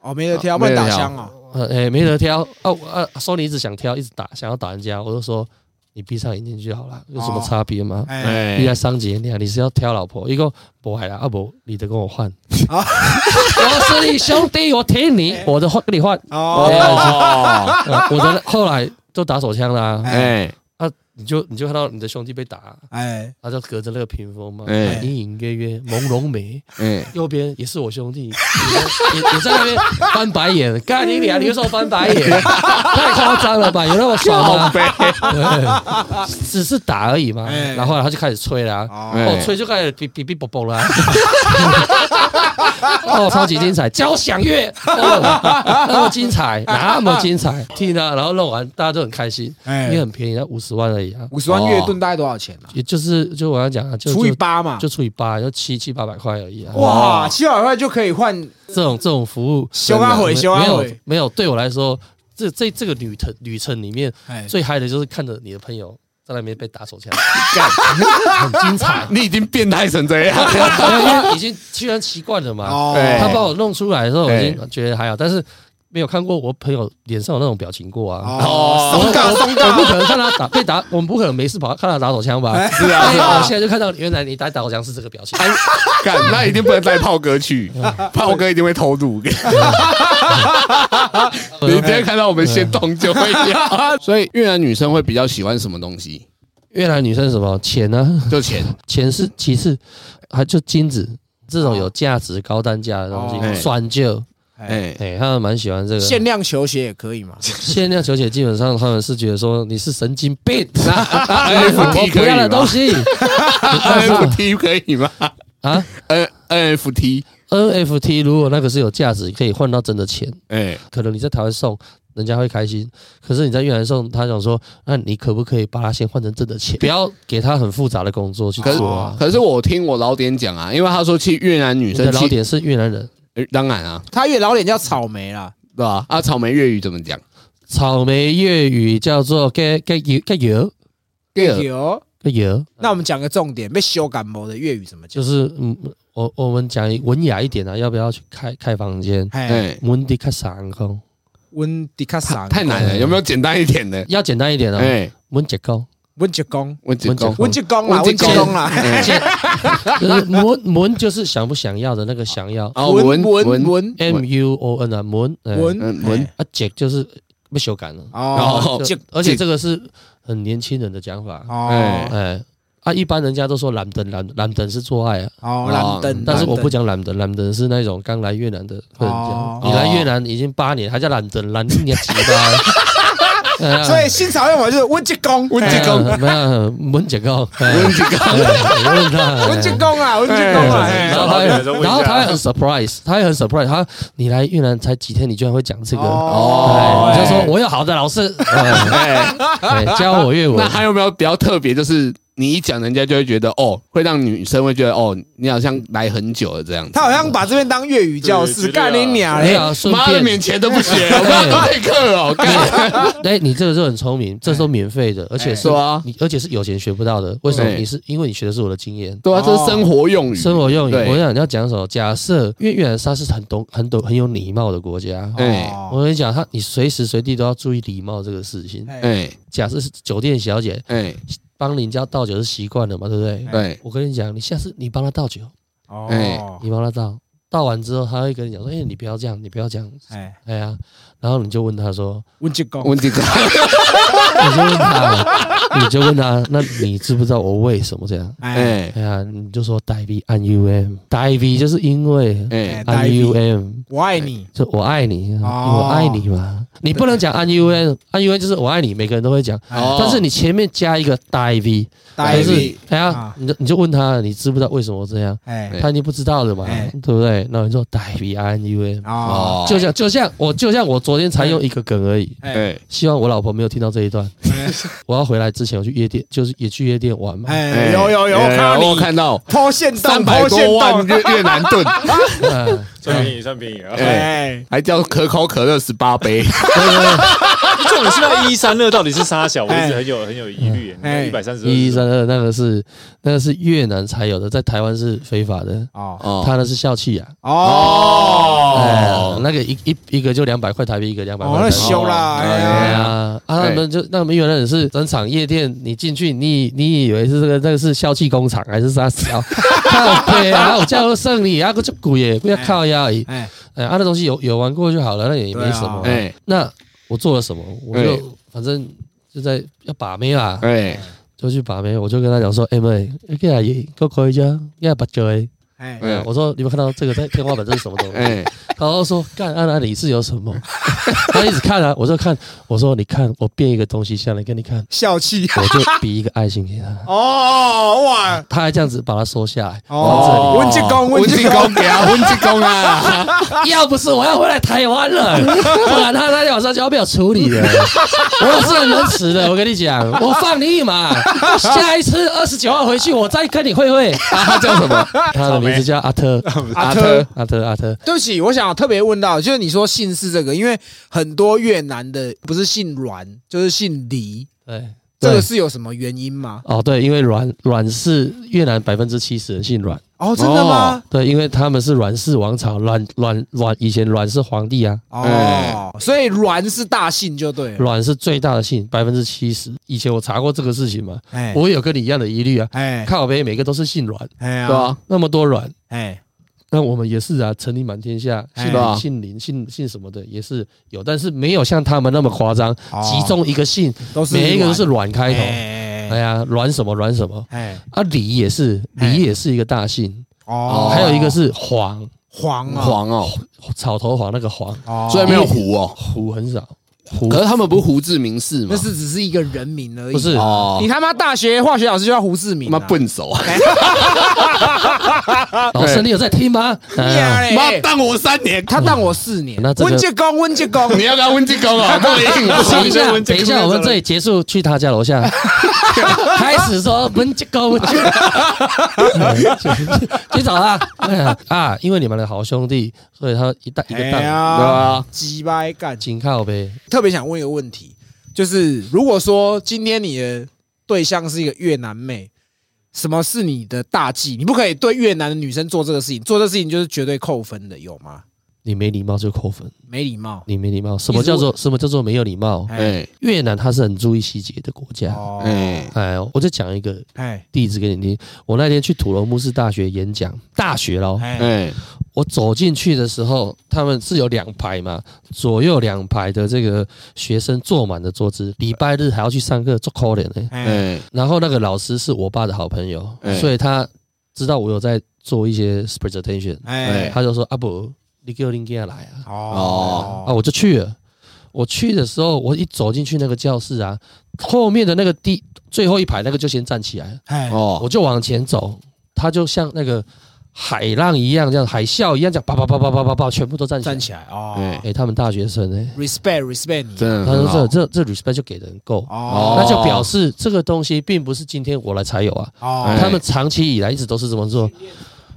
哦，没得挑，不能打枪哦。呃，哎、没得挑哦，呃，说你一直想挑，一直打，想要打人家，我就说你闭上眼睛就好了，有什么差别吗？哎，你在伤及人家，你是要挑老婆，一个不海啦，啊不，你得跟我换，啊我是你兄弟，我听你，我的换跟你换，哦，我的后来就打手枪啦、哎，你就你就看到你的兄弟被打，哎，他就隔着那个屏风嘛，哎隐隐约约，朦胧美，哎，右边也是我兄弟，你你你在那边翻白眼，干你俩，你为什么翻白眼？太夸张了吧？有那么爽吗？对只是打而已嘛。哎然后后来他就开始吹啦，哦，哎哦，吹就开始哔哔哔啵啵啦。哦，超级精彩，交响乐，哦，那么精彩，那么精彩，听啊，然后弄完大家都很开心，因为哎，很便宜，才五十万而已啊，五十万月盾大概多少钱啊？也就是就我要讲啊，就除以八嘛。就除以八，就七七八百块而已啊。哇，七百块就可以换这种这种服务修啊毁，修阿没有。没有，对我来说，这这这个旅程旅程里面哎，最嗨的就是看着你的朋友在那边被打手枪，干，很精彩。你已经变态成这样，因为已经居然习惯了嘛，他把我弄出来的时候，我哎已经觉得还好，但是没有看过我朋友脸上有那种表情过啊。哦，松嘎松我不，可能看他打被打，我们不可能没事跑看他打手枪吧？是啊，哎是啊我，现在就看到原来你打打手枪是这个表情，干，那一定不能带炮哥去，炮哥一定会偷渡。你今天看到我们先动就会要，所以越南女生会比较喜欢什么东西？越南女生什么钱呢？就钱，钱是其次，还就金子这种有价值、高单价的东哦西，算旧，哎，哎，哎，他们蛮喜欢这个。限量球鞋也可以嘛？限量球鞋基本上他们是觉得说你是神经病不要的东西，NFT 可以吗啊。？N NFT，NFT 如果那个是有价值，可以换到真的钱，哎，可能你在台湾送。人家会开心，可是你在越南送，他想说，那你可不可以把它先换成真的钱？不要给他很复杂的工作去做啊。可是我听我老点讲啊，因为他说去越南女生，老点是越南人，呃当然啊，他越老脸叫草莓啦，对吧？啊，草莓粤语怎么讲？草莓粤语叫做 get get 油 get 油有。get 油，那我们讲个重点，被修感冒的粤语怎么讲？就是嗯，我我们讲文雅一点啊，要不要去开开房间？哎，哎，温迪卡上空温迪卡桑太难了，有没有简单一点的？要简单一点哦。哎，温杰高，温吉公，我只讲温吉公啦，温吉温吉公公啦，就是文文就是想不想要的那个想要。哦，文文文文，M U O N 啊，文哎。文嗯文。啊杰就是不修改了，哦，而且这个是很年轻人的讲法，哦。哎哎，啊，一般人家都说蓝灯蓝蓝灯是做爱啊，哦，哦蓝灯，但是我不讲蓝灯，蓝灯是那种刚来越南的客人哦。讲，你来越南已经八年，还叫蓝灯，蓝你几巴？灯，所以新潮用法就是温吉公，温吉公没有温吉公，温吉公我问他，温吉公啊，温吉公啊，哎然后他然后他会很 surprise，他也很 surprise，他你来越南才几天，你居然会讲这个，哦哎，你就说我有好的老师，教我越文那，还有没有比较特别？就是你一讲，人家就会觉得哦，会让女生会觉得哦，你好像来很久了这样子。他好像把这边当粤语教室，干你娘嘞！妈的，免钱都不学，我们要代课哦，干哎，你这个就很聪明，这都免费的，而且是是啊你而且是有钱学不到的。为什么？你是因为你学的是我的经验。对啊，这是生活用语，生活用语，我跟你讲，你要讲什么？假设，因为越南它是很懂、很懂、很有礼貌的国家。哎哦我跟你讲，他你随时随地都要注意礼貌这个事情。哎哎假设是酒店小姐哎帮人家倒酒是习惯了嘛，对不对？对，我跟你讲，你下次你帮他倒酒，哎。哦，你帮他倒，倒完之后他会跟你讲说：“哎，你不要这样，你不要这样。哎，”哎呀，然后你就问他说，温吉公，温吉公，你就问他，你就问他，那你知不知道我为什么这样？哎，哎。哎呀，你就说 “dive n u m dive” 就是因为哎。N U M，我爱你，就我爱你，我爱你嘛。你不能讲 N U N，N U N 就是我爱你，每个人都会讲，哦但是你前面加一个代 V，代就是哎呀啊，你就你就问他，你知不知道为什么这样？哎，他一定不知道了嘛哎，对不对？那你说 dive n u m 哦，就像就像我就像我昨天才用一个梗而已，哎，哎。希望我老婆没有听到这一段。我要回来之前，我去夜店，就是也去夜店玩嘛。哎，有有有，我看到我你看到？抛线三动，百多万，越越南盾，嗯 算便宜，算便宜啊！哎，还叫可口可乐十八杯，重点是那一三二到底是啥小？我一直很有很有疑虑。哎一百三十一三二那个是那个是越南才有的，在台湾是非法的。哦哦他那是笑气啊，哦，哎，那个一一一个就两百块台币，一个两百哦，那。修啦，哦哎哎呀，呀，啊，他们就那我们越南人是整场夜店，你进去，你你以为是这个这个是笑气工厂还是啥小？靠背啊，我叫胜利啊，个就鬼耶，不要靠压而已。哎，哎，啊，那东西有有玩过就好了，那也没什么。哎那我做了什么？我哎。就反正就在要把妹啦，哎。就去把妹，我就跟他讲说，哎妹，你过来也够可以จ้要把酒哎。我说你们看到这个在天花板这是什么东西？哎然后说干啊那里是有什么？他一直看啊，我就看，我说你看我变一个东西下来给你看，笑气，我就比一个爱心给他，哦，哇，他还这样子把它收下来。哦，温吉公，温吉吉公给啊，温吉公啊，要不是我要回来台湾了，不然他那天晚上就要被我处理了。我是很仁慈的，我跟你讲，我放你一马。下一次二十九号回去，我再跟你会会。啊他叫什么？他的名字叫 阿特，阿特。阿特，阿特。对不起，我想特别问到，就是你说姓氏这个，因为很多越南的不是姓阮，就是姓黎，对，这个是有什么原因吗？哦，对，因为阮阮是越南百分之七十人姓阮，哦，真的吗？对，因为他们是阮氏王朝，阮阮阮以前阮是皇帝啊，哦，所以阮是大姓就对了。阮是最大的姓，百分之七十。以前我查过这个事情嘛，哎。我有跟你一样的疑虑啊。哎。靠北每个都是姓阮，哎呀，对啊，那么多阮，哎。那我们也是啊，成立满天下，哎。姓林、姓林、姓姓什么的也是有，但是没有像他们那么夸张，哦。集中一个姓，每一个都是阮。阮开头。哎哎呀，阮什么阮什么。哎。啊，李也是，哎。李也是一个大姓，哦，还有一个是黄，黄啊。黄哦，草头黄那个黄，哦。所以没有虎哦。虎很少，胡可是他们不是胡志明市吗那？是只是一个人名而已。不是哦你，他妈大学化学老师就叫胡志明啊，妈笨手啊！老师你有在听吗？妈当我三年，他当我四年。那这个温介公，温介公，你要跟他温吉公哦，这么硬不行。等一下，等一下，我们这里结束，去他家楼下，开始说温杰哥，文杰，去找他。啊，因为你们的好兄弟，所以他一带一个蛋哎呀啊，鸡掰干。紧靠呗。特特别想问一个问题，就是如果说今天你的对象是一个越南妹，什么是你的大忌？你不可以对越南的女生做这个事情，做这个事情就是绝对扣分的，有吗？你没礼貌就扣分，没礼貌。你没礼貌。什么叫做什么叫做没有礼貌？哎。越南它是很注意细节的国家。哦，哎。哎，我就讲一个哎。例子给你听。我那天去土罗穆斯大学演讲，大学咯，哎。哎。我走进去的时候，他们是有两排嘛，左右两排的这个学生坐满了桌子，礼拜日还要去上课，做可怜的。哎。哎。然后那个老师是我爸的好朋友，哎。所以他知道我有在做一些 presentation，哎。他就说：“阿伯，你给我拎给他来啊。”哦。啊，我就去了。我去的时候，我一走进去那个教室啊，后面的那个第最后一排那个就先站起来了，哎哦。我就往前走，他就像那个海浪一样，这样海啸一样，这样叭叭叭叭叭叭叭，全部都站起来。站。起来哦。哎。哎、他们大学生哎、，respect respect 你，真的他说这这这 respect 就给的很够，哦，那就表示这个东西并不是今天我来才有啊，哦哎他们长期以来一直都是这么做。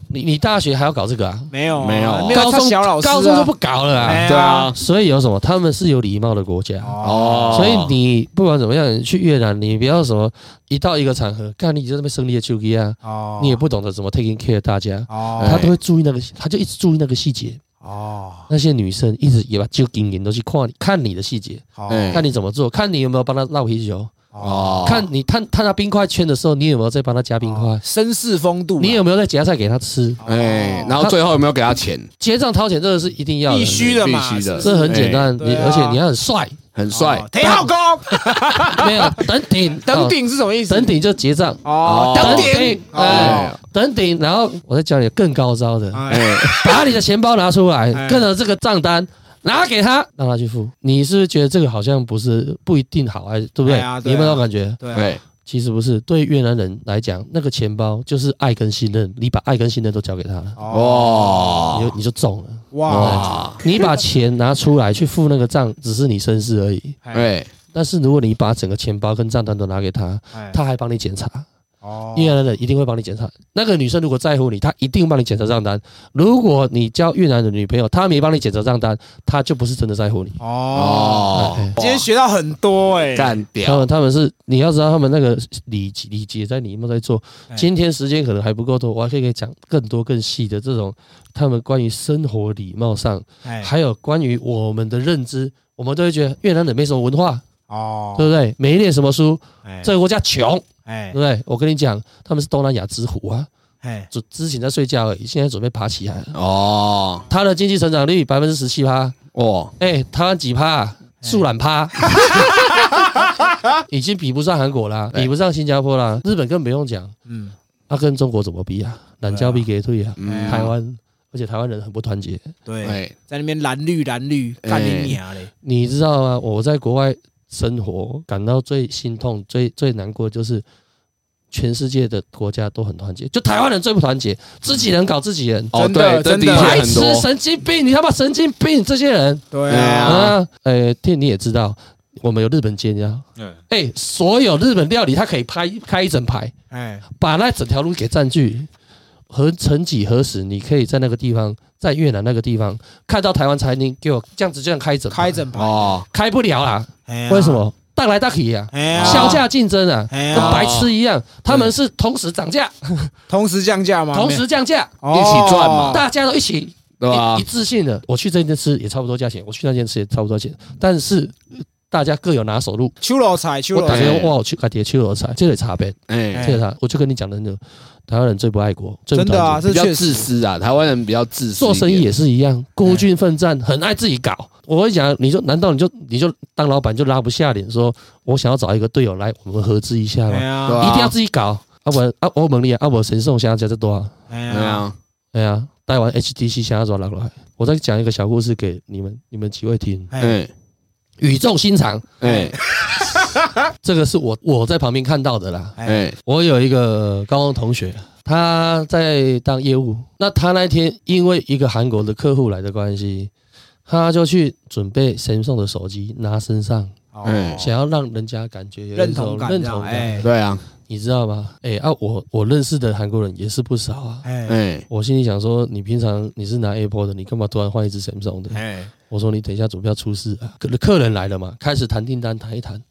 你你大学还要搞这个啊？没有啊没有。高中小老师啊。高中就不搞了啊。哎对啊，所以有什么？他们是有礼貌的国家。哦。所以你不管怎么样，你去越南，你不要什么一到一个场合，看你就在那边生理的手机啊，哦，你也不懂得怎么 taking care 大家，哦。他都会注意那个，他就一直注意那个细节。哦。那些女生一直也把就紧紧都去看你，看你的细节，好哎。看你怎么做，看你有没有帮他绕啤酒，哦。看你探探他冰块圈的时候，你有没有在帮他加冰块，绅士风度啊，你有没有在夹菜给他吃？哎，然后最后有没有给他钱？结账掏钱这个是一定要的，必须的嘛，必须的这很简单，你而且你要很帅，很帅哦，挺好功，没有等顶 等顶是什么意思？等顶就结账。哦，等顶哎，等顶，然后我再教你更高招的，哎哎。把你的钱包拿出来哎，跟着这个账单拿给他，让他去付。你是不是觉得这个好像不是不一定好，还是对不对？哎呀？对啊。你有没有那种感觉？对啊。对，其实不是，对越南人来讲，那个钱包就是爱跟信任，你把爱跟信任都交给他了，哦。哇你就你就中了。哇。哇，你把钱拿出来去付那个账，只是你绅士而已。哎哎但是如果你把整个钱包跟账单都拿给他，哎他还帮你检查，哦越南人一定会帮你检查。那个女生如果在乎你，她一定帮你检查账单。如果你交越南的女朋友，她没帮你检查账单，她就不是真的在乎你。哦，今天学到很多哎，他干掉他们他们是你要知道，他们那个礼礼节在里面在做哎。今天时间可能还不够多，我还可以给你讲更多更细的这种他们关于生活礼貌上，哎还有关于我们的认知，我们都会觉得越南人没什么文化，哦，对不对？没念什么书，哎这个国家穷，哎。对不对？我跟你讲，他们是东南亚之虎啊，哎就之前在睡觉而已，现在准备爬起来了。哦。他的经济成长率百分之十七趴，哇哎，台湾几趴？啊？树懒趴，已经比不上韩国啦，比不上新加坡啦，日本更不用讲，嗯。那、跟中国怎么比啊？懒交比给退啊，嗯。台湾，而且台湾人很不团结，对，哎。在那边蓝绿蓝绿哎。干你娘嘞，你知道吗？我在国外生活，感到最心痛、最最难过就是。全世界的国家都很团结，就台湾人最不团结，自己人搞自己人，哦真的对，真的白痴、神经病！你他妈神经病！这些人对对啊呃，店你也知道，我们有日本街，你知道？嗯，哎，所有日本料理，他可以拍开一整排，哎把那整条路给占据。和曾几何时，你可以在那个地方，在越南那个地方看到台湾餐厅，给我这样子这样开一整排开整排，哦开不了啦？哎呀为什？么？大来大去呀，哎呀，销价竞争啊，哎呀跟白痴一样。他们是同时涨价，同时降价吗？同时降价，哦一起赚嘛大家都一起对吧一一？致性的。我去这间吃也差不多价钱，我去那间吃也差不多钱，但是呃大家各有拿手路。秋老菜，秋我老菜，打电话我去开碟秋罗菜，这个差别，哎这个差，我就跟你讲的那个台湾人最不爱国，最真的啊，团结比较自私啊，台湾人比较自私，做生意也是一样，孤军奋战，很爱自己搞。我会讲，你就难道你就你就当老板就拉不下脸说，我想要找一个队友来，我们合资一下吗？哎，对啊一定要自己搞，啊不然啊欧盟里啊，啊不神送想要这多少？哎呀，对啊，哎呀，带完 HTC 想要找哪个来？我再讲一个小故事给你们你们几位听，哎哎语重心长，哎。这个是我我在旁边看到的啦。哎。哎我有一个高中同学，他在当业务，那他那天因为一个韩国的客户来的关系，他就去准备 Samsung 的手机拿身上，哦想要让人家感觉有认同认同感，哎。对啊，你知道吗？哎啊，我我认识的韩国人也是不少啊。哎哎我心里想说，你平常你是拿 Apple 的，你干嘛突然换一只 Samsung 的？哎我说你等一下准备要出事啊！客客人来了嘛，开始谈订单，谈一谈，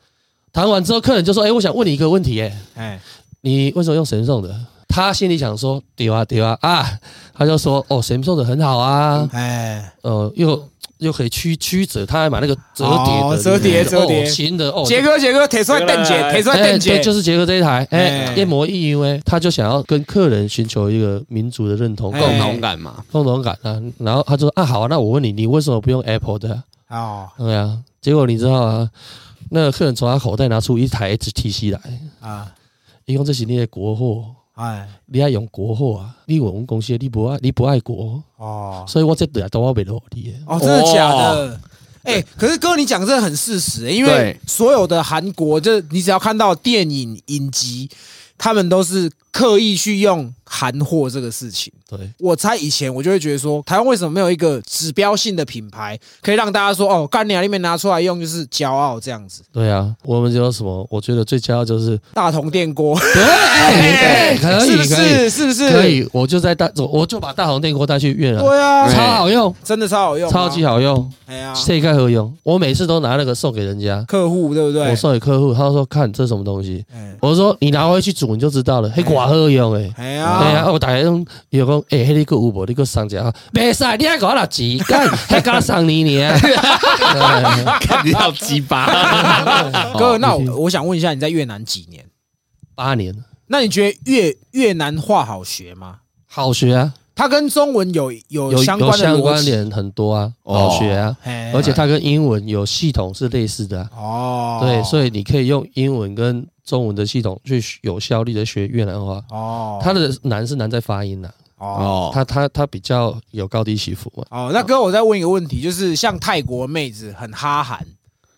谈完之后，客人就说：“哎、我想问你一个问题、哎，哎你为什么用神送的？他心里想说丢啊丢啊啊，他就说哦，Samsung 的很好啊，哎，呃，又又可以曲曲折，他还买那个折叠的，哦折叠哦折叠。新的哦，杰哥杰哥，铁出来瞪姐，铁出来哎，对，瞪姐，就是杰哥这一台，哎哎，一模一样哎，他就想要跟客人寻求一个民族的认同、哎。共同感嘛。共同感啊。然后他就说啊，好啊，那我问你，你为什么不用 Apple 的啊？哦。对啊，结果你知道啊，那个客人从他口袋拿出一台 HTC 来，啊，一共这是你的国货，哎，你要用国货啊，你我们公司你不爱你不爱国，哦，所以我这对都要为了你的。哦，真的假的？哎、可是哥，你讲这很事实、因为所有的韩国，就你只要看到电影影集，他们都是刻意去用韩货这个事情。对，我猜以前我就会觉得说，台湾为什么没有一个指标性的品牌，可以让大家说哦，干你啊，里面拿出来用就是骄傲这样子。对啊，我们有什么？我觉得最骄傲就是大同电锅，对，可以可以是？是不是？可。以，我就在大，我就把大同电锅带去越南，对啊，超好用，真的超好用啊，超级好用，哎呀，谁该何用？我每次都拿那个送给人家，客户对不对我？送给客户，他说看这什么东西，哎我说你拿回去煮你就知道了，嘿，寡喝用哎。哎对啊，呀，我大家讲，有讲，诶，迄你个有无？你个送一下，袂使，你还给我拿钱，干，还给我送你呢。看你好鸡巴，哥，那我我想问一下，你在越南几年？八年，那你觉得越越南话好学吗？好学啊，它跟中文有有有有相关的相逻辑，关联很多啊，哦。好学啊，嘿。而且它跟英文有系统是类似的啊。哦，对，所以以你可以用英文跟中文的系统去有效率的学越南话。哦，它的难是难在发音呐、哦。哦，它它它比较有高低起伏嘛。哦，那哥，我再问一个问题，就是像泰国妹子很哈韩，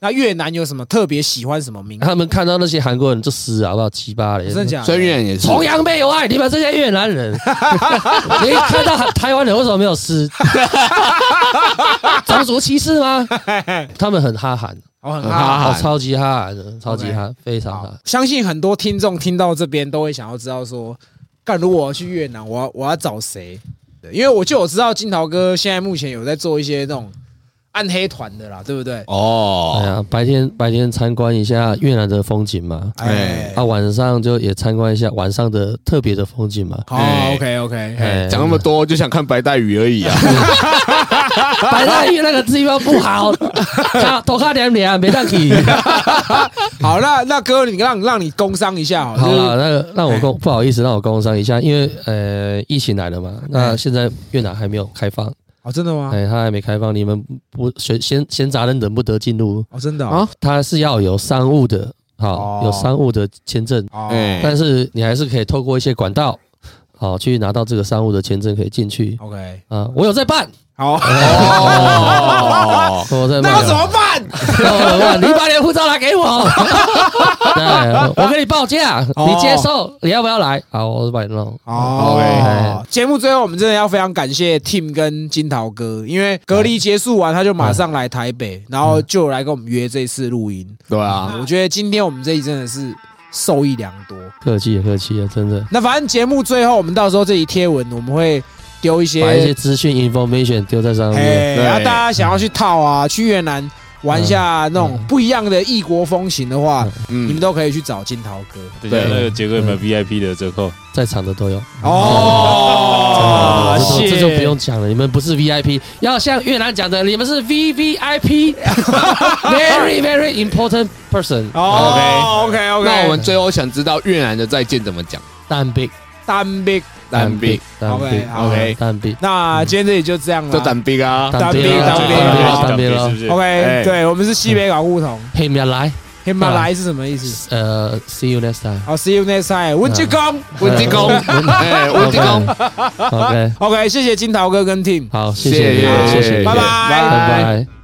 那越南有什么特别喜欢什么民族？他们看到那些韩国人就死啊，好不好？七八嘞！真的假的？所以越南也是崇洋媚外，你们这些越南人，你看到台湾人为什么没有撕？种族歧视吗？他们很哈韩，哦，很很哈超级哈韩的，超级哈，非常好哈。相信很多听众听到这边都会想要知道说，干如果我要去越南，我要我要找谁？因为我就我知道金桃哥现在目前有在做一些那种暗黑团的啦，对不对？哦。哎哦，呀，白天白天参观一下越南的风景嘛，哎，啊，晚上就也参观一下晚上的特别的风景嘛。好哎，OK OK，哎讲那么多就想看白带鱼而已啊。白带鱼那个地方不好，看多看点脸，没当去。好，那那哥，你让让你工商一下好了，那个让我工不好意思，让我工商一下，因为呃疫情来了嘛，那现在越南还没有开放，哦，真的吗？哎，他还没开放，你们不先先闲杂人等不得进入，哦，真的啊？哦，它是要有商务的，哦。好有商务的签证，哦。哎。但是你还是可以透过一些管道，好去拿到这个商务的签证，可以进去，OK，啊。我有在办，好，哦，我在办，那要怎么办？我办？你把你的护照拿给我，对，我跟你报价，哦你接受，你要不要来？好，我帮你弄。哦，节目最后我们真的要非常感谢 Tim 跟金桃哥，因为隔离结束完他就马上来台北，然后就来跟我们约这次录音。对啊，我觉得今天我们这一真的是受益良多。客气了，客气啊，真的。那反正节目最后我们到时候这里贴文我们会丢一些，把一些资讯 information 丢在上面。哎，对然后大家想要去套啊，去越南玩一下那种不一样的异国风情的话，你们嗯，都可以去找金桃哥。对那个杰哥有没有 VIP 的折扣？在场的都有。哦，这就不用讲了，你们不是 VIP，要像越南讲的，你们是 VVIP，very very important person。哦，OK OK，那我们最后想知道越南的再见怎么讲？单兵，单兵。单臂，单 OK，，OK 单臂，那今天这里就这样了。就单臂啊。单臂臂单臂单臂好单臂了是不。是？OK，哎对我们是西北港梧桐，嘿，面来，黑马来是什么意思？呃，see you next time。好，See you next time，温吉公。温济公，哎，温济公，OK，OK，谢谢金桃哥跟 Tim，好，谢谢。谢，谢谢谢，拜拜。拜拜。